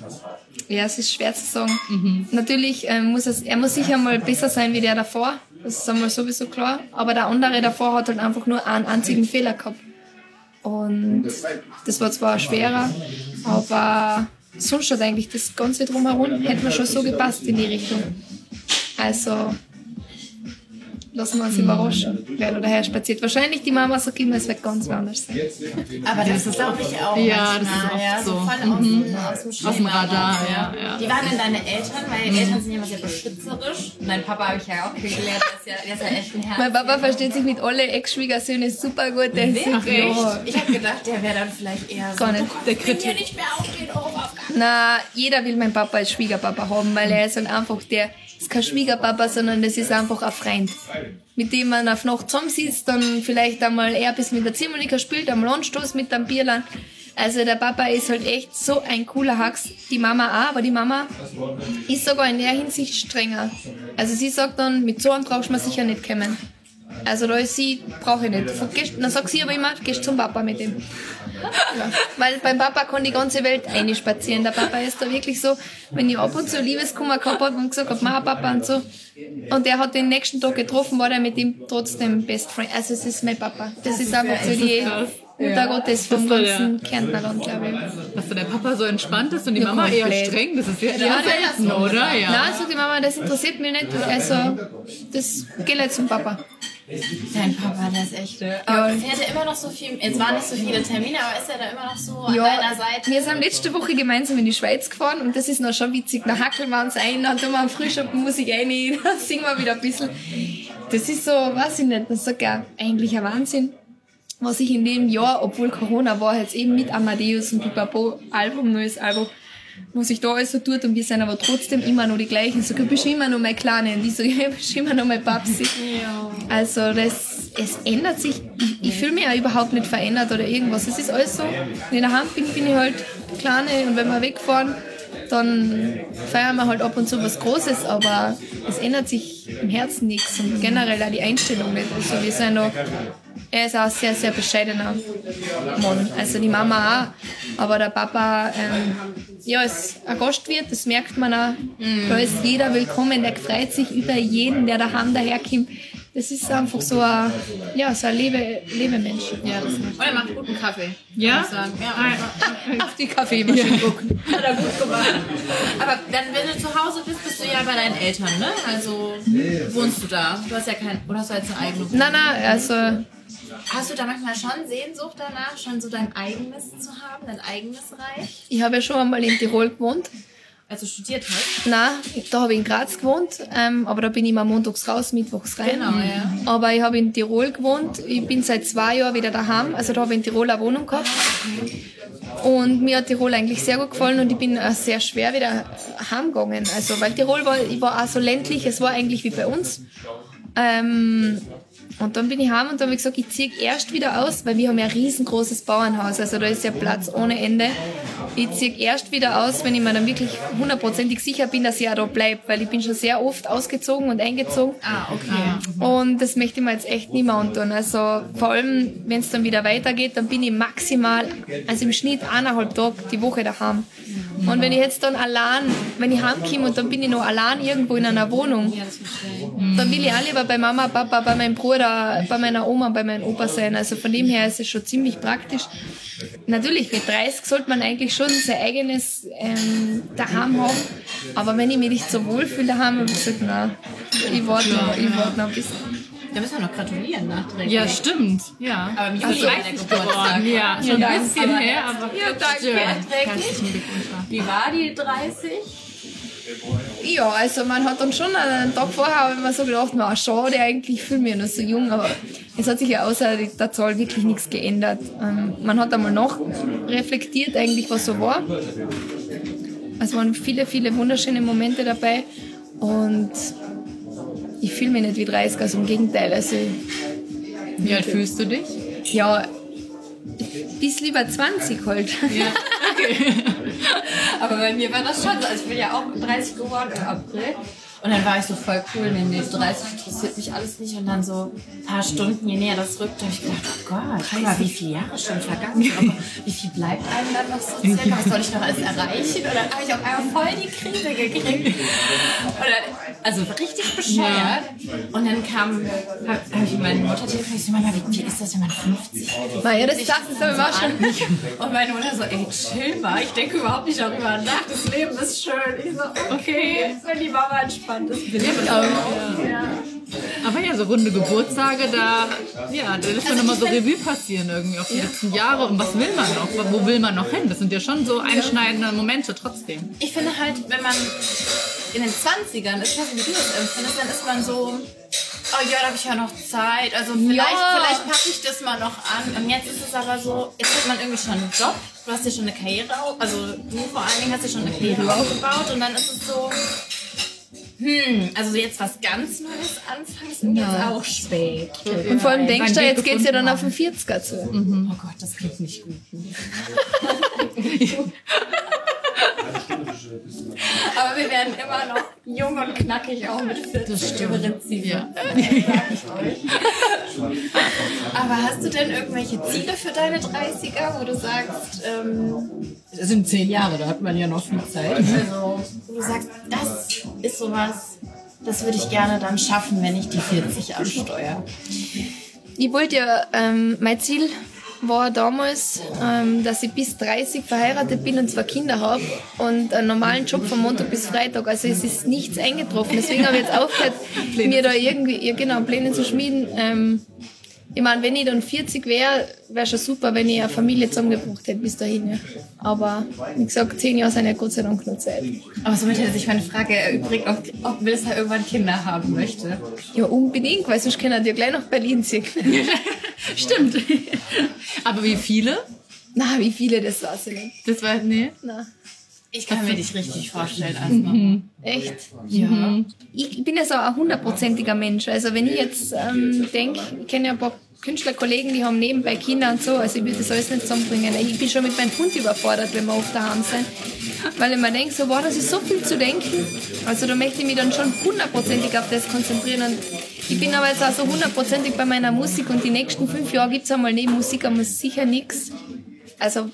ja, es ist schwer zu sagen. Natürlich ähm, muss es, er muss sicher mal besser sein wie der davor. Das ist einmal sowieso klar. Aber der andere davor hat halt einfach nur einen einzigen Fehler gehabt. Und das war zwar schwerer, aber sonst hat eigentlich das Ganze drumherum, hätte mir schon so gepasst in die Richtung. Also, lassen wir uns überraschen, wer da daher spaziert. Wahrscheinlich die Mama sagt immer, es wird ganz anders sein. Aber das ist glaube ich auch. Ja, das ist oft ja, so. Voll aus, dem- aus dem Aus dem Radar, ja, ja. Wie waren denn deine Eltern? Weil Eltern sind ja immer sehr beschützerisch. Mein Papa habe ich ja auch kennengelernt, der ist ja, der ist ja echt ein Herz. Mein Papa versteht sich mit alle Ex-Schwiegersöhnen super gut. Der ist echt? Ich habe gedacht, der wäre dann vielleicht eher so. Gar nicht. Der kriegt hier nicht mehr aufstehen, oh, auf Na, jeder will meinen Papa als Schwiegerpapa haben, weil er ist halt einfach der, ist kein Schwiegerpapa, sondern das ist einfach ein Freund. Mit dem man auf Nacht zusammensitzt, dann vielleicht einmal eher bis mit der Zimmerlicher spielt, am Anstoß mit einem Bierland. Also der Papa ist halt echt so ein cooler Hax. Die Mama auch, aber die Mama ist sogar in der Hinsicht strenger. Also sie sagt dann, mit so einem brauchst du mir sicher nicht kommen. Also da ist sie, brauche ich nicht. Dann sagt sie aber immer, gehst zum Papa mit dem. Weil beim Papa kann die ganze Welt einspazieren. Der Papa ist da wirklich so, wenn ich ab und zu Liebeskummer gehabt habe und gesagt habe, Mama, Papa und so. Und der hat den nächsten Tag getroffen, war der mit ihm trotzdem Best Friend. Also es ist mein Papa. Das, ist einfach so die. Mutter Gottes vom ganzen Kärntnerland, glaube ich. Dass der Papa so entspannt ist und die Ja, Mama eher streng, das ist ja, Ja, selten, oder? Ja. Nein, sagt die Mama, das interessiert mich nicht. Also, das geht jetzt zum Papa. Dein Papa, der ist echt. Aber fährt er immer noch so viel. Jetzt waren nicht so viele Termine, aber ist er da immer noch so an deiner Seite? wir sind letzte Woche gemeinsam in die Schweiz gefahren und das ist noch schon witzig. Da hackeln wir uns ein, dann tun wir Frühstück Musik rein, dann singen wir wieder ein bisschen. Das ist so, weiß ich nicht, das sagt er, eigentlich ein Wahnsinn. Was ich in dem Jahr, obwohl Corona war, jetzt eben mit Amadeus und Pipapo, Album, neues Album, was sich da alles so tut und wir sind aber trotzdem immer noch die gleichen. So, bist immer noch meine Kleine und die so, du bist immer noch mein Papsi. Also das, es ändert sich. Ich, ich fühle mich auch überhaupt nicht verändert oder irgendwas. Es ist alles so. Wenn ich daheim bin, bin ich halt Kleine und wenn wir wegfahren, dann feiern wir halt ab und zu was Großes, aber es ändert sich im Herzen nichts und generell auch die Einstellung nicht. Also wir sind noch, er ist auch ein sehr, sehr bescheidener Mann. Also die Mama auch, aber der Papa, ähm, ja, ist ein Gastwirt, das merkt man auch. Da ist jeder willkommen, der freut sich über jeden, der daheim daherkommt. Das ist einfach so ein, ja, so ein Lebe, Lebemensch. Ja, das Und er macht guten Kaffee. Ja? muss ich sagen. Ja, Auf die Kaffeemaschine gucken. hat er gut gemacht. Aber dann, wenn du zu Hause bist, bist du ja bei deinen Eltern, ne? Also wohnst du da? Du hast ja kein. Oder hast du jetzt eine eigene Wohnung? Nein, nein, also Hast du da manchmal schon Sehnsucht danach, schon so dein eigenes zu haben, dein eigenes Reich? ich habe ja schon einmal in Tirol gewohnt. Also studiert hast? Nein, da habe ich in Graz gewohnt, ähm, aber da bin ich immer montags raus, mittwochs rein. Genau, ja. Aber ich habe in Tirol gewohnt. Ich bin seit zwei Jahren wieder daheim. Also da habe ich in Tirol eine Wohnung gehabt. Und mir hat Tirol eigentlich sehr gut gefallen und ich bin auch sehr schwer wieder heimgegangen. Also, weil Tirol war, ich war auch so ländlich, es war eigentlich wie bei uns. Ähm, und dann bin ich heim und dann habe ich gesagt, ich ziehe erst wieder aus, weil wir haben ja ein riesengroßes Bauernhaus, also da ist ja Platz ohne Ende. Ich ziehe erst wieder aus, wenn ich mir dann wirklich hundertprozentig sicher bin, dass ich auch da bleibe, weil ich bin schon sehr oft ausgezogen und eingezogen. Ah, okay. Und das möchte ich mir jetzt echt nicht mehr antun. Also vor allem, wenn es dann wieder weitergeht, dann bin ich maximal, also im Schnitt eineinhalb Tage die Woche daheim. Und wenn ich jetzt dann allein, wenn ich heimkomme und dann bin ich noch allein irgendwo in einer Wohnung, dann will ich auch lieber bei Mama, Papa, bei meinem Bruder, bei meiner Oma, bei meinem Opa sein. Also von dem her ist es schon ziemlich praktisch. Natürlich, mit 30 sollte man eigentlich schon sein eigenes ähm, daheim haben. Aber wenn ich mich nicht so wohl fühle daheim, habe ich gesagt, nein, ich warte noch, ich warte noch ein bisschen. Da müssen wir noch gratulieren nachträglich. Ja, stimmt. Ja. Aber mich Also würde der Geburtstag. Ja, schon ein bisschen Aber her, aber Ja, danke. nachträglich. Wie war die 30? Ja, also man hat dann schon einen Tag vorher mir so gedacht, na schade eigentlich, ich fühle mich noch so jung, aber es hat sich ja außer der Zahl wirklich nichts geändert. Ähm, man hat einmal noch reflektiert eigentlich, was so war. Es waren viele, viele wunderschöne Momente dabei und ich fühle mich nicht wie 30, also im Gegenteil. Also Wie alt fühlst du dich? ja, bis lieber 20 halt. Ja. Okay. Aber bei mir war das schon so. Also ich bin ja auch 30 geworden im April. Und dann war ich so voll cool, nee, nee, 30 interessiert mich alles nicht. Und dann so ein paar Stunden, je näher das rückt, habe ich gedacht, oh Gott, guck mal, wie viele Jahre schon vergangen sind. Aber wie viel bleibt einem dann noch so circa? Was soll ich noch alles erreichen? Und dann habe ich auf einmal voll die Krise gekriegt. Dann, also richtig bescheuert. Und dann kam, habe hab ich meine Mutter telefoniert, ich so, Mama, wie, wie ist das, wenn man 50 wird? Na ja, das dachten sie aber schon. Und meine Mutter so, ey, chill mal, ich denke überhaupt nicht darüber nach, das Leben ist schön. Ich so, okay, wenn die Mama entspannt ist, bin ich auch. Ja. Aber ja, so runde Geburtstage, da, ja, da lässt man Also immer so Revue passieren irgendwie auf die letzten Jahre. Und was will man noch? Wo will man noch hin? Das sind ja schon so einschneidende Momente trotzdem. Ich finde halt, wenn man in den 20ern ist, was wie du das empfindest, dann ist man so, oh ja, da habe ich ja noch Zeit. Also vielleicht, Ja. vielleicht packe ich das mal noch an. Und jetzt ist es aber so, jetzt hat man irgendwie schon einen Job, du hast dir schon eine Karriere auf, also du vor allen Dingen hast dir schon eine Karriere aufgebaut und dann ist es so, Hm, also jetzt was ganz Neues anfangen, ist jetzt auch spät. Und vor allem denkst du, jetzt geht's ja dann auf den 40er zu. Oh Gott, das klingt nicht gut. Aber wir werden immer noch jung und knackig, auch mit 40 das stimmt. Ja. Aber hast du denn irgendwelche Ziele für deine 30er, wo du sagst, ähm, das sind zehn Jahre, da hat man ja noch viel Zeit. Also, wo du sagst, das ist sowas, das würde ich gerne dann schaffen, wenn ich die 40 ansteuere. Ich wollte ja, ähm, mein Ziel war damals, ähm, dass ich bis 30 verheiratet bin und zwei Kinder habe und einen normalen Job von Montag bis Freitag. Also es ist nichts eingetroffen. Deswegen habe ich jetzt aufgehört, mir da irgendwie, ja genau, Pläne zu schmieden. Ähm, ich meine, wenn ich dann 40 wäre, wäre schon super, wenn ich eine Familie zusammengebracht hätte bis dahin. Ja. Aber wie gesagt, 10 Jahre sind ja Gott sei Dank noch Zeit. Aber somit hätte sich meine Frage erübrigt, ob, ob Wilsa irgendwann Kinder haben möchte. Ja, unbedingt, weil sonst können wir gleich nach Berlin ziehen. Stimmt. Aber wie viele? Na, wie viele, das weiß ich nicht. Das war, nee. Na, Ich kann mir dich richtig vorstellen, Asma. echt. Ja. Ich bin ja so ein hundertprozentiger Mensch. Also wenn ich jetzt ähm, denke, ich kenne ja ein paar Künstlerkollegen, die haben nebenbei Kinder und so, also ich würde das alles nicht zusammenbringen. Ich bin schon mit meinem Hund überfordert, wenn wir oft daheim sind. Weil ich mir denke, so, wow, das ist so viel zu denken. Also da möchte ich mich dann schon hundertprozentig auf das konzentrieren. Und ich bin aber jetzt auch so hundertprozentig bei meiner Musik und die nächsten fünf Jahre gibt es einmal neben Musik einmal sicher nichts. Also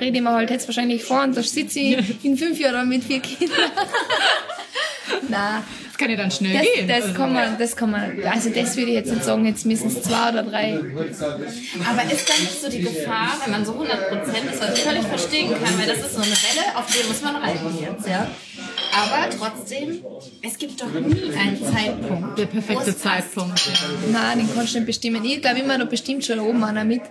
rede ich mir halt jetzt wahrscheinlich vor und da sitze ich in fünf Jahren mit vier Kindern. Nein, Das kann ja dann schnell das, gehen. das Also, kann man, das kann man, also das würde ich jetzt nicht sagen, jetzt müssen es zwei oder drei. Aber ist da nicht so die Gefahr, wenn man so 100% ist, was ich völlig verstehen kann, weil das ist so eine Welle, auf die muss man reiten jetzt, ja. Aber trotzdem, es gibt doch nie einen Zeitpunkt. der perfekte. Zeitpunkt. Ja. Nein, den kannst du nicht bestimmen. Ich glaube immer, da bestimmt schon oben einer mit.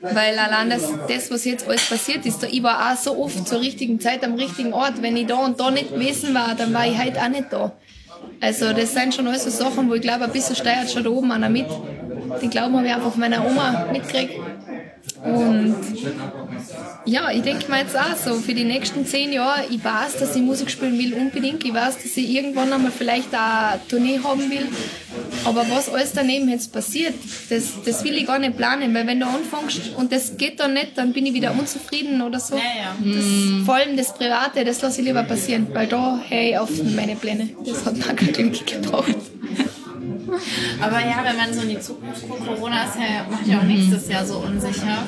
Weil allein das, das, was jetzt alles passiert ist, da, ich war auch so oft zur richtigen Zeit am richtigen Ort. Wenn ich da und da nicht gewesen war, dann war ich heute auch nicht da. Also das sind schon alles so Sachen, wo ich glaube, ein bisschen steuert schon da oben einer mit. Den Glauben habe ich einfach meiner Oma mitgekriegt. Und ja, ich denke mir jetzt auch so, für die nächsten zehn Jahre, ich weiß, dass ich Musik spielen will, unbedingt. Ich weiß, dass ich irgendwann einmal vielleicht auch eine Tournee haben will. Aber was alles daneben jetzt passiert, das, das will ich gar nicht planen, weil wenn du anfängst und das geht dann nicht, dann bin ich wieder unzufrieden oder so. Ja, ja. Das, vor allem das Private, das lasse ich lieber passieren, weil da ich auf meine Pläne. Das hat mir kein Glück gebraucht. Aber ja, wenn man so in die Zukunft guckt, Corona ist ja, macht ja auch nächstes Jahr so unsicher.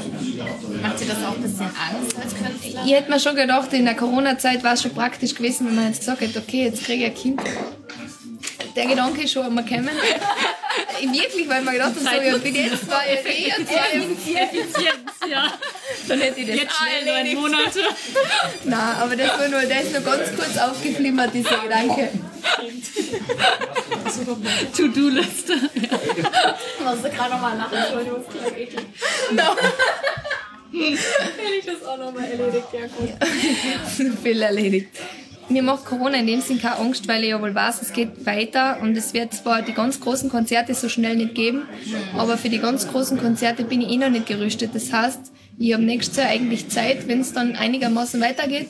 Macht dir das auch ein bisschen Angst als Künstler? Ich hätte mir schon gedacht, in der Corona-Zeit war es schon praktisch gewesen, wenn man jetzt gesagt hätte, okay, jetzt kriege ich ein Kind. Der Gedanke ist schon einmal gekommen. Wirklich, weil man gedacht hat, so, ja, bin jetzt zwei Jahre eh und zwei Effizienz, ja. dann hätte ich das Jetzt schnell neun erledigt. Monate. Nein, aber das war nur, der ist nur ganz kurz aufgeflimmert, dieser Gedanke. To-Do-Liste. Ich musste gerade nochmal lachen, Entschuldigung, das klingt eklig. No. Wenn ich das auch nochmal erledigt, ja gut. viel erledigt. Mir macht Corona in dem Sinn keine Angst, weil ich ja wohl weiß, es geht weiter und es wird zwar die ganz großen Konzerte so schnell nicht geben, aber für die ganz großen Konzerte bin ich eh noch nicht gerüstet. Das heißt, ich habe nächstes Jahr eigentlich Zeit, wenn es dann einigermaßen weitergeht.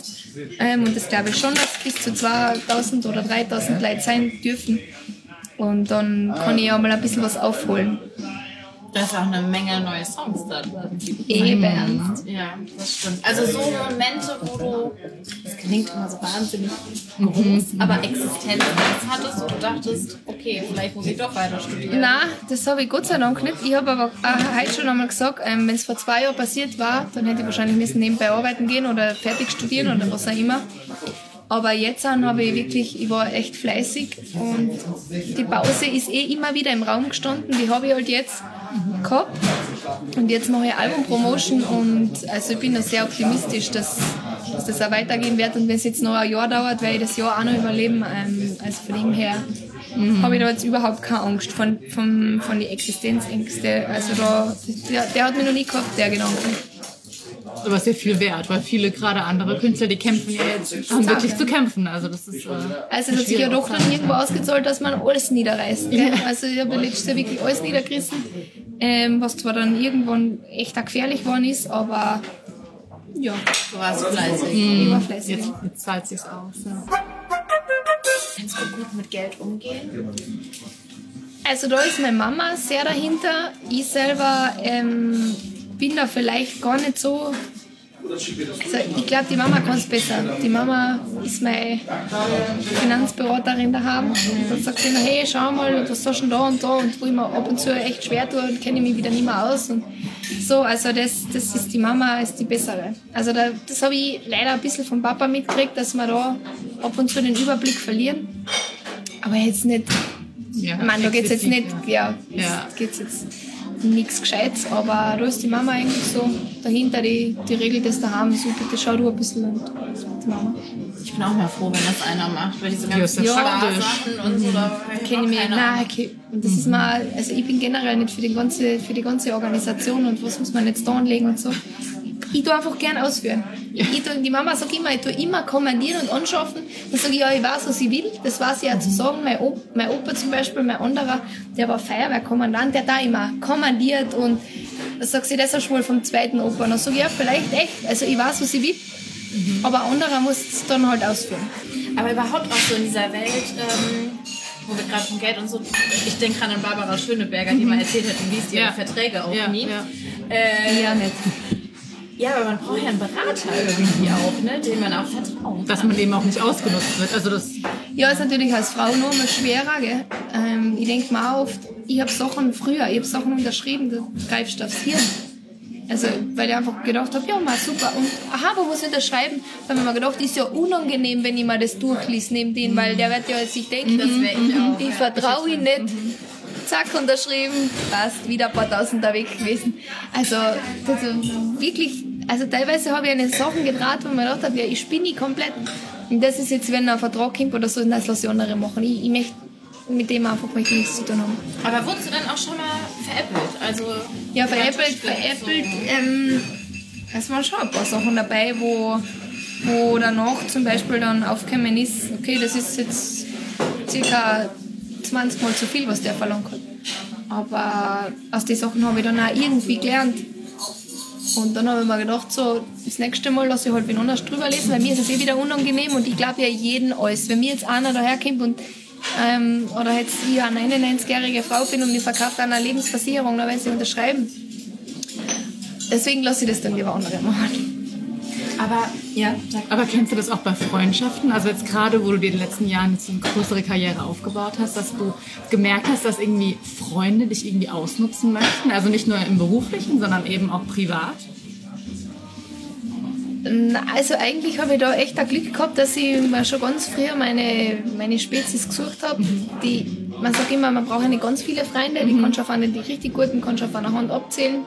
Ähm, und das glaube ich schon, dass bis zu 2000 oder 3000 Leute sein dürfen. Und dann kann ich ja mal ein bisschen was aufholen. Da ist auch eine Menge neue Songs da drin. Eben. Ja, das stimmt. Also so Momente, wo du, das klingt immer so wahnsinnig groß, aber Existenzangst hattest und du dachtest, okay, vielleicht muss ich doch weiter studieren. Nein, das habe ich Gott sei Dank nicht. Ich habe aber auch heute schon einmal gesagt, ähm, wenn es vor zwei Jahren passiert war, dann hätte ich wahrscheinlich müssen nebenbei arbeiten gehen oder fertig studieren oder was auch immer. Aber jetzt habe ich wirklich, ich war echt fleißig und die Pause ist eh immer wieder im Raum gestanden. Die habe ich halt jetzt gehabt. Und jetzt mache ich Album-Promotion und also ich bin da sehr optimistisch, dass, dass das auch weitergehen wird. Und wenn es jetzt noch ein Jahr dauert, werde ich das Jahr auch noch überleben. Ähm, also von dem her habe ich da jetzt überhaupt keine Angst von, von, von die Existenzängste. Also da, der, der hat mich noch nie gehabt, der Gedanke. Ist ja viel wert, weil viele, gerade andere Künstler, die kämpfen ja jetzt, haben wirklich zu kämpfen. Also das ist. Äh, Also hat sich ja doch dann irgendwo ausgezahlt, dass man alles niederreißt. Gell? Also ich habe letztes Jahr wirklich alles niedergerissen, ähm, was zwar dann irgendwann echt auch gefährlich geworden ist, aber ja, Du warst fleißig. ich war fleißig. jetzt, jetzt zahlt sich's aus. Ja. kannst du gut mit Geld umgehen? Also da ist meine Mama sehr dahinter. Ich selber ähm, bin da vielleicht gar nicht so. Also ich glaube, die Mama kann es besser. Die Mama ist meine Finanzberaterin daheim. Und dann sagt sie immer, hey, schau mal, was hast du da und da? Und wo ich mir ab und zu echt schwer tue und kenne ich mich wieder nicht mehr aus. Und so, also das, das ist die Mama, ist die bessere. Also da, das habe ich leider ein bisschen vom Papa mitgekriegt, dass wir da ab und zu den Überblick verlieren. Aber jetzt nicht Ja, ich meine, da geht es jetzt nicht, ja, Ja. ja. geht's jetzt nichts Gescheites, aber da ist die Mama eigentlich so dahinter, die, die regelt das daheim, so bitte schau du ein bisschen und die Mama. Ich bin auch mal froh, wenn das einer macht, weil diese Ja, ganzen das Sparsachen und so, da Kenne ich auch mich, nein, okay. und das ist mal, also ich bin generell nicht für die ganze, für die ganze Organisation und was muss man jetzt da anlegen und so. Ich tue einfach gern ausführen. Ich tue, die Mama sagt immer, ich tue immer kommandieren und anschaffen. Dann sage ich, ja, ich weiß, was ich will. Das weiß ich ja zu sagen. Mein, Op mein Opa zum Beispiel, mein anderer, der war Feuerwehrkommandant, der da immer kommandiert und dann sagt sie, das ist wohl vom zweiten Opa. Und dann sage ich, ja, vielleicht echt. Also ich weiß, was ich will. Aber ein anderer muss es dann halt ausführen. Aber überhaupt auch so in dieser Welt, ähm, wo wir gerade vom Geld und so, ich denke gerade an Barbara Schöneberger, die mal erzählt hat, du liest ihre Ja. Verträge auch Ja, nie. ja. Äh, Ja, nicht. Ja, aber man braucht ja einen Berater irgendwie auch, ne, dem man auch vertrauen Dass man eben auch nicht ausgenutzt wird. Also das, Ja, ist natürlich als Frau noch mal schwerer. Gell? Ähm, ich denke mir auch oft, ich habe Sachen früher, ich habe Sachen unterschrieben, da greifst du aufs Hirn. Also, weil ich einfach gedacht habe, ja, mal super. Und aha, wo muss ich unterschreiben? Da habe ich mir gedacht, ist ja unangenehm, wenn ich mal das durchlies neben den, weil der wird ja sich denken, Das ich auch, ich vertraue ihm nicht. Zack, unterschrieben, passt, wieder ein paar Tausender weg gewesen. Also, das ist wirklich, also teilweise habe ich eine Sachen getraut, wo mir gedacht habe, ja, ich spinne komplett. Und das ist jetzt, wenn ein Vertrag kommt oder so, das lasse ich andere machen. Ich, ich möchte mit dem einfach möchte ich nichts zu tun haben. Aber wurdest du dann auch schon mal veräppelt? Also, Ja, veräppelt, veräppelt, so- ähm, es waren schon ein paar Sachen dabei, wo, wo danach zum Beispiel dann aufgekommen ist, okay, das ist jetzt circa 20 Mal zu viel, was der verlangt hat. Aber aus den Sachen habe ich dann auch irgendwie gelernt. Und dann habe ich mir gedacht, so, das nächste Mal lasse ich halt wen anders drüber lesen, weil mir ist es eh wieder unangenehm und ich glaube ja jeden alles. Wenn mir jetzt einer daherkommt und ähm, oder jetzt ich eine 99-jährige Frau bin und ich verkaufe eine Lebensversicherung, dann werden sie unterschreiben. Deswegen lasse ich das dann lieber andere machen. Aber, ja, aber kennst du das auch bei Freundschaften? Also jetzt gerade, wo du dir in den letzten Jahren jetzt eine größere Karriere aufgebaut hast, dass du gemerkt hast, dass irgendwie Freunde dich irgendwie ausnutzen möchten? Also nicht nur im Beruflichen, sondern eben auch privat? Also eigentlich habe ich da echt ein Glück gehabt, dass ich mir schon ganz früher meine, meine Spezies gesucht habe. Die, man sagt immer, man braucht ja nicht ganz viele Freunde, die kannst du auf einen, die richtig guten kannst du auf einer Hand abzählen.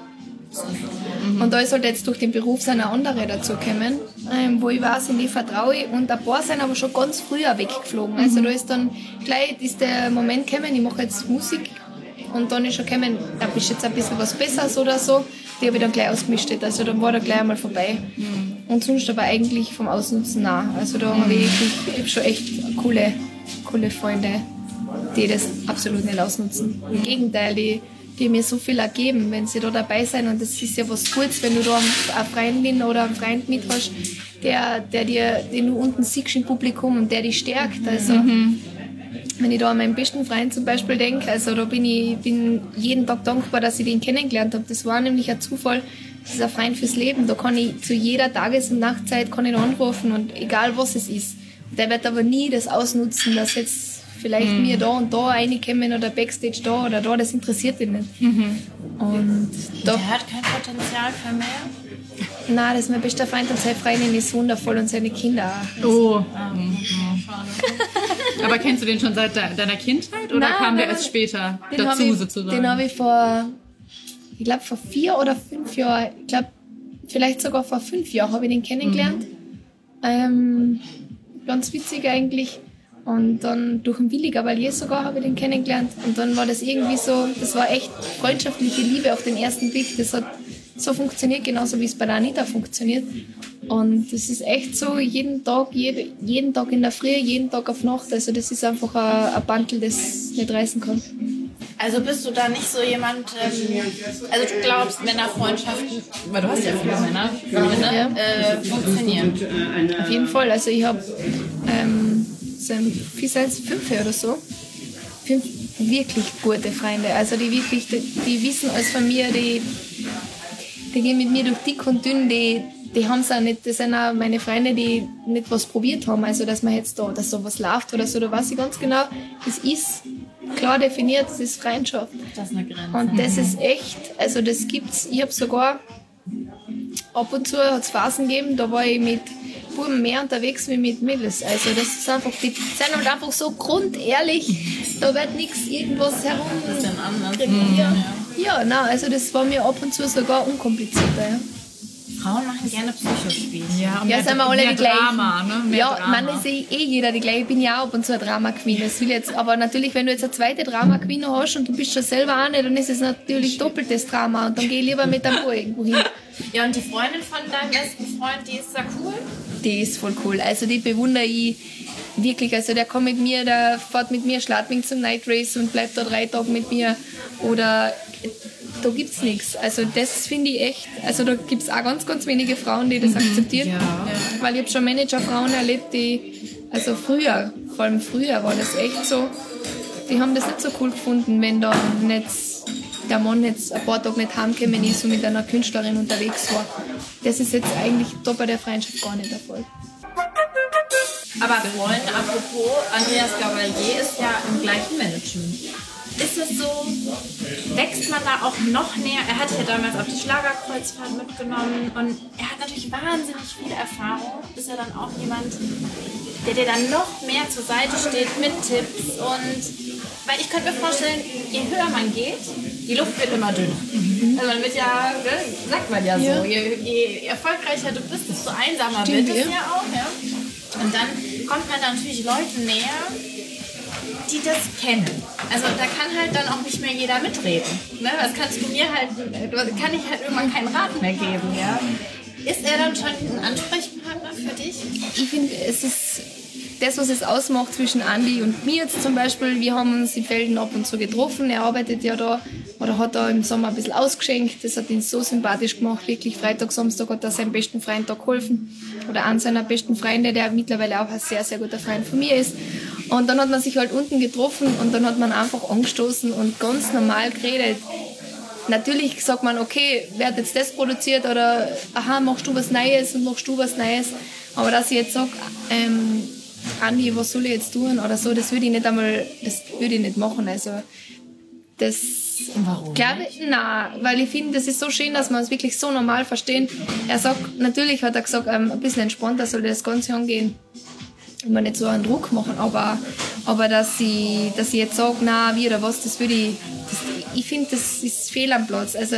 Und da ist halt jetzt durch den Beruf so eine andere dazugekommen, ähm, wo ich weiß, in die vertraue ich. Und ein paar sind aber schon ganz früher weggeflogen. Also da ist dann gleich ist der Moment gekommen, ich mache jetzt Musik und dann ist schon gekommen, da bist jetzt ein bisschen was Besseres oder so. Die habe ich dann gleich ausgemischt. Also dann war da gleich einmal vorbei. Und sonst aber eigentlich vom Ausnutzen nah. Also da habe ich, ich hab schon echt coole, coole Freunde, die das absolut nicht ausnutzen. Im Gegenteil, die, die mir so viel ergeben, wenn sie da dabei sind. Und das ist ja was Gutes, wenn du da eine Freundin oder einen Freund mit hast, der, der dir, den du unten siehst im Publikum und der dich stärkt. Also, wenn ich da an meinen besten Freund zum Beispiel denke, also da bin ich bin jeden Tag dankbar, dass ich den kennengelernt habe. Das war nämlich ein Zufall. Das ist ein Freund fürs Leben. Da kann ich zu jeder Tages- und Nachtzeit kann ich ihn anrufen und egal was es ist. Der wird aber nie das ausnutzen, dass jetzt vielleicht mir da und da reinkommen oder Backstage da oder da, das interessiert ihn nicht. Und da, Der hat kein Potenzial für mehr. nein, das ist mein bester Freund und seine Freundin ist wundervoll und seine Kinder auch. Oh. Aber kennst du den schon seit de- deiner Kindheit oder Nein, kam der nein. erst später dazu ich, sozusagen? den habe ich vor, ich glaube vor vier oder fünf Jahren, ich glaube vielleicht sogar vor fünf Jahren habe ich den kennengelernt. Ähm, ganz witzig eigentlich. Und dann durch einen Willi Gavalier sogar habe ich den kennengelernt. Und dann war das irgendwie so, das war echt freundschaftliche Liebe auf den ersten Blick. Das hat so funktioniert, genauso wie es bei der Anita funktioniert. Und das ist echt so, jeden Tag, jede, jeden Tag in der Früh, jeden Tag auf Nacht. Also das ist einfach ein, ein Bandel, das nicht reißen kann. Also bist du da nicht so jemand, ähm, also du glaubst, Männerfreundschaften, weil du hast ja viele Männer, Freunde, Ja. äh, funktionieren. Auf jeden Fall. Also ich habe ähm, sind, es, fünf oder so. Fünf wirklich gute Freunde. Also die wirklich, die, die wissen alles von mir, die, die gehen mit mir durch dick und dünn, die, die haben es auch nicht, das sind auch meine Freunde, die nicht was probiert haben. Also dass man jetzt da, dass so was läuft oder so, da weiß ich ganz genau, das ist klar definiert, das ist Freundschaft. Das ist eine Grenze. Und das ist echt, also das gibt's, ich habe sogar ab und zu hat's Phasen gegeben, da war ich mit Buben mehr unterwegs wie mit Mädels. Also das ist einfach, die sind halt einfach so grundehrlich, da wird nichts irgendwas herum. Das ist dann anders. Ja, ja nein, also das war mir ab und zu sogar unkomplizierter. Ja. Frauen machen gerne Psychospiele. Ja, Ja, mehr, sind wir alle mehr die gleichen. Drama, ne? Mehr ja, Drama. man ist eh, eh jeder die gleiche. Ich bin ja auch ab und zu eine Drama-Queen. Das will jetzt, aber natürlich, wenn du jetzt eine zweite Drama-Queen hast und du bist schon selber eine, dann ist es natürlich doppeltes Drama und dann geh ich lieber mit einem Boy irgendwo hin. Ja, und die Freundin von deinem besten Freund, die ist da cool? Die ist voll cool. Also die bewundere ich wirklich. Also der kommt mit mir, der fährt mit mir Schladming zum Night Race und bleibt da drei Tage mit mir. Oder da gibt's nichts. Also das finde ich echt. Also da gibt's auch ganz, ganz wenige Frauen, die das akzeptieren. Ja. Weil ich habe schon Managerfrauen erlebt, die, also früher, vor allem früher war das echt so, die haben das nicht so cool gefunden, wenn da nicht der Mann jetzt ein paar Tage nicht heimgekommen ist und mit einer Künstlerin unterwegs war. Das ist jetzt eigentlich da bei der Freundschaft gar nicht der Fall. Aber Freund, apropos, Andreas Gavalier ist ja im gleichen Management. Ist es so, wächst man da auch noch näher? Er hat ja damals auf die Schlagerkreuzfahrt mitgenommen und er hat natürlich wahnsinnig viel Erfahrung. Ist er dann auch jemand, der dir dann noch mehr zur Seite steht mit Tipps und weil ich könnte mir vorstellen, je höher man geht, die Luft wird immer dünner. Also man wird ja, ne, sagt man ja so, Ja. Je, je erfolgreicher du bist, desto einsamer Stimmt, wird es ja. ja auch. Ja? Und dann kommt man dann natürlich Leuten näher, die das kennen. Also da kann halt dann auch nicht mehr jeder mitreden. Ne? Das kannst du mir halt, kann ich halt irgendwann keinen Rat mehr geben. Ja? Ist er dann schon ein Ansprechpartner für dich? Ich finde, es ist das, was es ausmacht zwischen Andi und mir jetzt zum Beispiel. Wir haben uns in Felden ab und zu getroffen. Er arbeitet ja da oder hat da im Sommer ein bisschen ausgeschenkt. Das hat ihn so sympathisch gemacht. Wirklich, Freitag, Samstag hat er seinem besten Freund da geholfen. Oder an seiner besten Freunde, der mittlerweile auch ein sehr, sehr guter Freund von mir ist. Und dann hat man sich halt unten getroffen und dann hat man einfach angestoßen und ganz normal geredet. Natürlich sagt man, okay, wer hat jetzt das produziert oder aha, machst du was Neues und machst du was Neues. Aber dass ich jetzt sage, ähm, Andi, was soll ich jetzt tun oder so, das würde ich nicht einmal, das würde ich nicht machen. Also das Warum? glaube ich, nein, weil ich finde, das ist so schön, dass man es wirklich so normal verstehen. Er sagt, natürlich hat er gesagt, ähm, ein bisschen entspannter soll das Ganze angehen immer nicht so einen Druck machen, aber, aber dass, ich, dass ich jetzt sage, na wie oder was, das würde ich, das, ich finde, das ist fehl am Platz. Also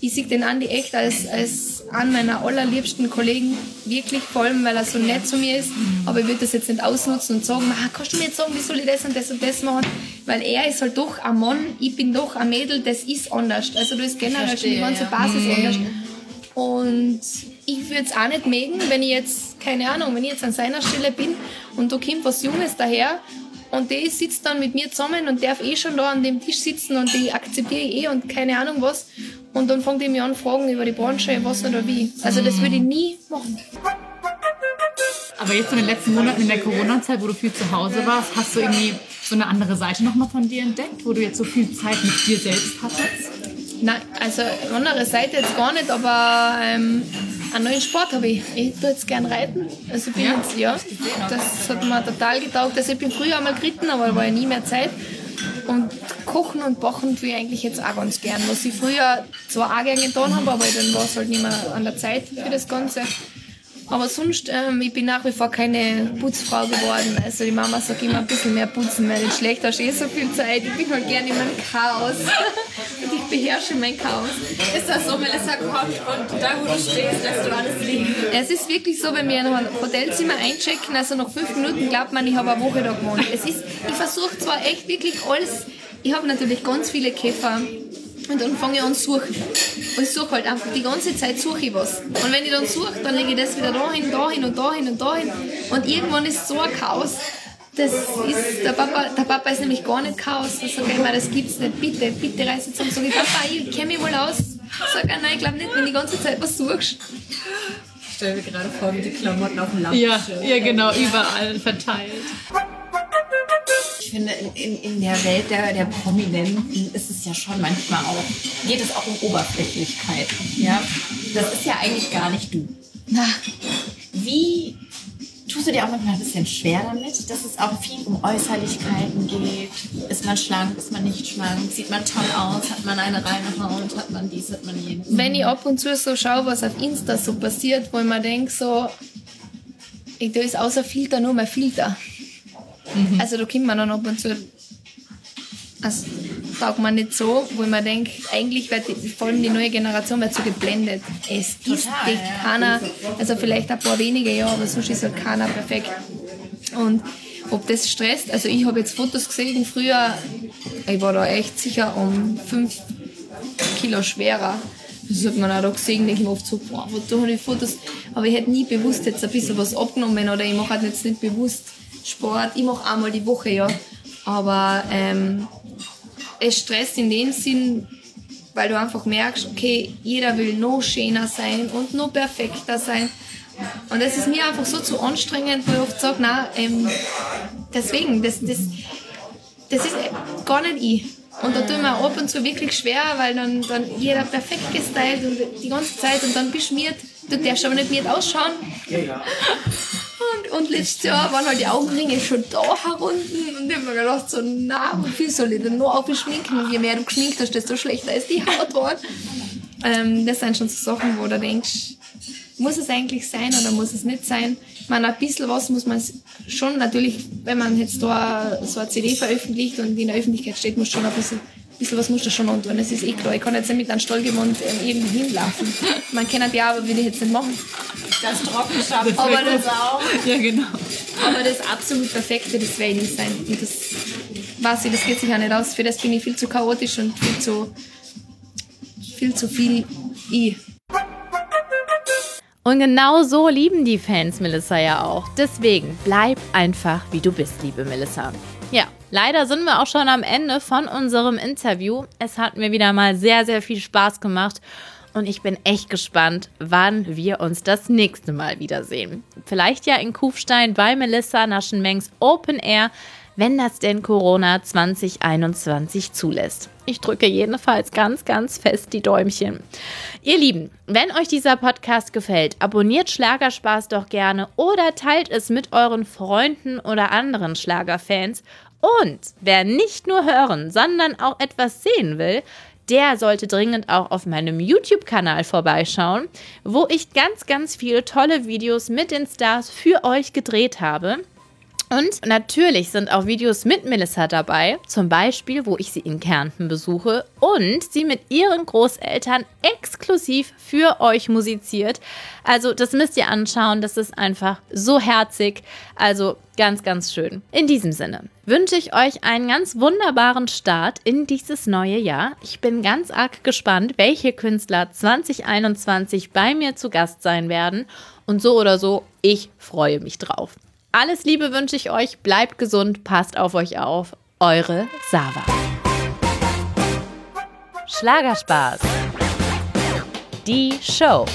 ich sehe den Andi echt als, als einen meiner allerliebsten Kollegen, wirklich, vor allem, weil er so nett zu mir ist, aber ich würde das jetzt nicht ausnutzen und sagen, ah, kannst du mir jetzt sagen, wie soll ich das und das und das machen, weil er ist halt doch ein Mann, ich bin doch ein Mädel, das ist anders. Also du ist generell schon die ganze. Basis anders. Und ich würde es auch nicht mögen, wenn ich jetzt, keine Ahnung, wenn ich jetzt an seiner Stelle bin und da kommt was Junges daher und der sitzt dann mit mir zusammen und darf eh schon da an dem Tisch sitzen und die akzeptiere ich eh und keine Ahnung was. Und dann fängt er mich an fragen über die Branche, was oder wie. Also das würde ich nie machen. Aber jetzt in den letzten Monaten in der Corona-Zeit, wo du viel zu Hause warst, hast du irgendwie so eine andere Seite nochmal von dir entdeckt, wo du jetzt so viel Zeit mit dir selbst hattest? Nein, also andere Seite jetzt gar nicht, aber ähm, einen neuen Sport habe ich. Ich tue jetzt gern reiten. Also ich bin Ja? jetzt, ja, das hat mir total getaugt. Also ich bin früher einmal geritten, aber da war ja nie mehr Zeit. Und kochen und backen tue ich eigentlich jetzt auch ganz gern. Was ich früher zwar auch gern getan habe, aber dann war es halt nicht mehr an der Zeit für das Ganze. Aber sonst, ähm, ich bin nach wie vor keine Putzfrau geworden. Also die Mama sagt immer ein bisschen mehr putzen, weil nicht schlecht hast eh so viel Zeit. Ich bin halt gerne in meinem Chaos. Beherrsche mein Chaos. Ist das so, Melissa kommt und da, wo du stehst, lässt du alles liegen? Es ist wirklich so, wenn wir in ein Hotelzimmer einchecken, also nach fünf Minuten glaubt man, ich habe eine Woche da gewohnt. Es ist, ich versuche zwar echt wirklich alles, ich habe natürlich ganz viele Käfer und dann fange ich an zu suchen. Und ich suche halt einfach die ganze Zeit suche ich was. Und wenn ich dann suche, dann lege ich das wieder dahin, dahin und dahin und dahin. Und irgendwann ist so ein Chaos. Das ist, der Papa, der Papa ist nämlich gar nicht Chaos. Da sage ich immer, das gibt's nicht. Bitte, bitte reiß jetzt zusammen. Sag ich, Papa, ich kenne mich wohl aus. Sag er, nein, ich glaube nicht, wenn du die ganze Zeit was suchst. Ich stelle mir gerade vor, wie die Klamotten auf dem Ja, Lampenschirm. ja genau, überall verteilt. ich finde, in, in, in der Welt der, der Prominenten ist es ja schon manchmal auch, geht es auch um Oberflächlichkeit. Ja? Das ist ja eigentlich gar nicht du. Na, Wie tust du dir auch manchmal ein bisschen schwer damit, dass es auch viel um Äußerlichkeiten geht? Ist man schlank, ist man nicht schlank? Sieht man toll aus? Hat man eine reine Haut? Hat man dies, hat man jenes? wenn ich ab und zu so schaue, was auf Insta so passiert, wo ich mir denke, so, ich, da ist außer Filter nur mehr Filter. Also da kommt man dann ab und zu, also taugt man nicht so, wo ich mir denke, eigentlich wird die, vor allem die neue Generation wird so geblendet. Es ist Total, echt ja. keiner, also vielleicht ein paar wenige, ja, aber sonst ist halt keiner perfekt. Und ob das stresst, also ich habe jetzt Fotos gesehen früher, ich war da echt sicher um 5 Kilo schwerer. Das hat man auch da gesehen, denke ich mir oft so, boah, wo tun die Fotos? Aber ich hätte nie bewusst jetzt ein bisschen was abgenommen oder ich mache halt jetzt nicht bewusst Sport. Ich mache einmal die Woche, ja. Aber ähm, es stresst in dem Sinn, weil du einfach merkst, okay, jeder will noch schöner sein und noch perfekter sein. Und das ist mir einfach so zu anstrengend, wo ich oft sage, nein, ähm, deswegen, das, das, das ist gar nicht ich. Und da ich mir ab und zu wirklich schwer, weil dann, dann jeder perfekt gestylt und die ganze Zeit und dann beschmiert. Du darfst aber nicht mit ausschauen. Und, und letztes Jahr waren halt die Augenringe schon da herunten und ich hab mir gedacht, so, na, wie viel soll ich denn noch aufschminken? Und je mehr du geschminkt hast, desto schlechter ist die Haut geworden. Ähm, das sind schon so Sachen, wo du denkst, muss es eigentlich sein oder muss es nicht sein? Ich meine, ein bisschen was muss man schon natürlich, wenn man jetzt da so eine CD veröffentlicht und in der Öffentlichkeit steht, muss schon ein bisschen, bisschen was muss da schon antun. Das ist eh klar. Ich kann jetzt nicht mit einem Stallgewand ähm, irgendwo hinlaufen. Man kennt ja, aber würde ich jetzt nicht machen. Das Trockenschaft. Aber das, Ja, genau. aber das absolut Perfekte, das werde ich nicht sein. Und das weiß ich, das geht sich auch nicht aus. Für das bin ich viel zu chaotisch und viel zu, viel zu viel ich. Und genau so lieben die Fans Melissa ja auch. Deswegen bleib einfach wie du bist, liebe Melissa. Leider sind wir auch schon am Ende von unserem Interview. Es hat mir wieder mal sehr, sehr viel Spaß gemacht. Und ich bin echt gespannt, wann wir uns das nächste Mal wiedersehen. Vielleicht ja in Kufstein bei Melissa Naschenmengs Open Air, wenn das denn Corona 2021 zulässt. Ich drücke jedenfalls ganz, ganz fest die Däumchen. Ihr Lieben, wenn euch dieser Podcast gefällt, abonniert Schlagerspaß doch gerne oder teilt es mit euren Freunden oder anderen Schlagerfans. Und wer nicht nur hören, sondern auch etwas sehen will, der sollte dringend auch auf meinem YouTube-Kanal vorbeischauen, wo ich ganz, ganz viele tolle Videos mit den Stars für euch gedreht habe. Und natürlich sind auch Videos mit Melissa dabei, zum Beispiel, wo ich sie in Kärnten besuche und sie mit ihren Großeltern exklusiv für euch musiziert. Also das müsst ihr anschauen, das ist einfach so herzig, also ganz, ganz schön. In diesem Sinne wünsche ich euch einen ganz wunderbaren Start in dieses neue Jahr. Ich bin ganz arg gespannt, welche Künstler 2021 bei mir zu Gast sein werden. Und so oder so, ich freue mich drauf. Alles Liebe wünsche ich euch, bleibt gesund, passt auf euch auf. Eure Sava. Schlagerspaß. Die Show.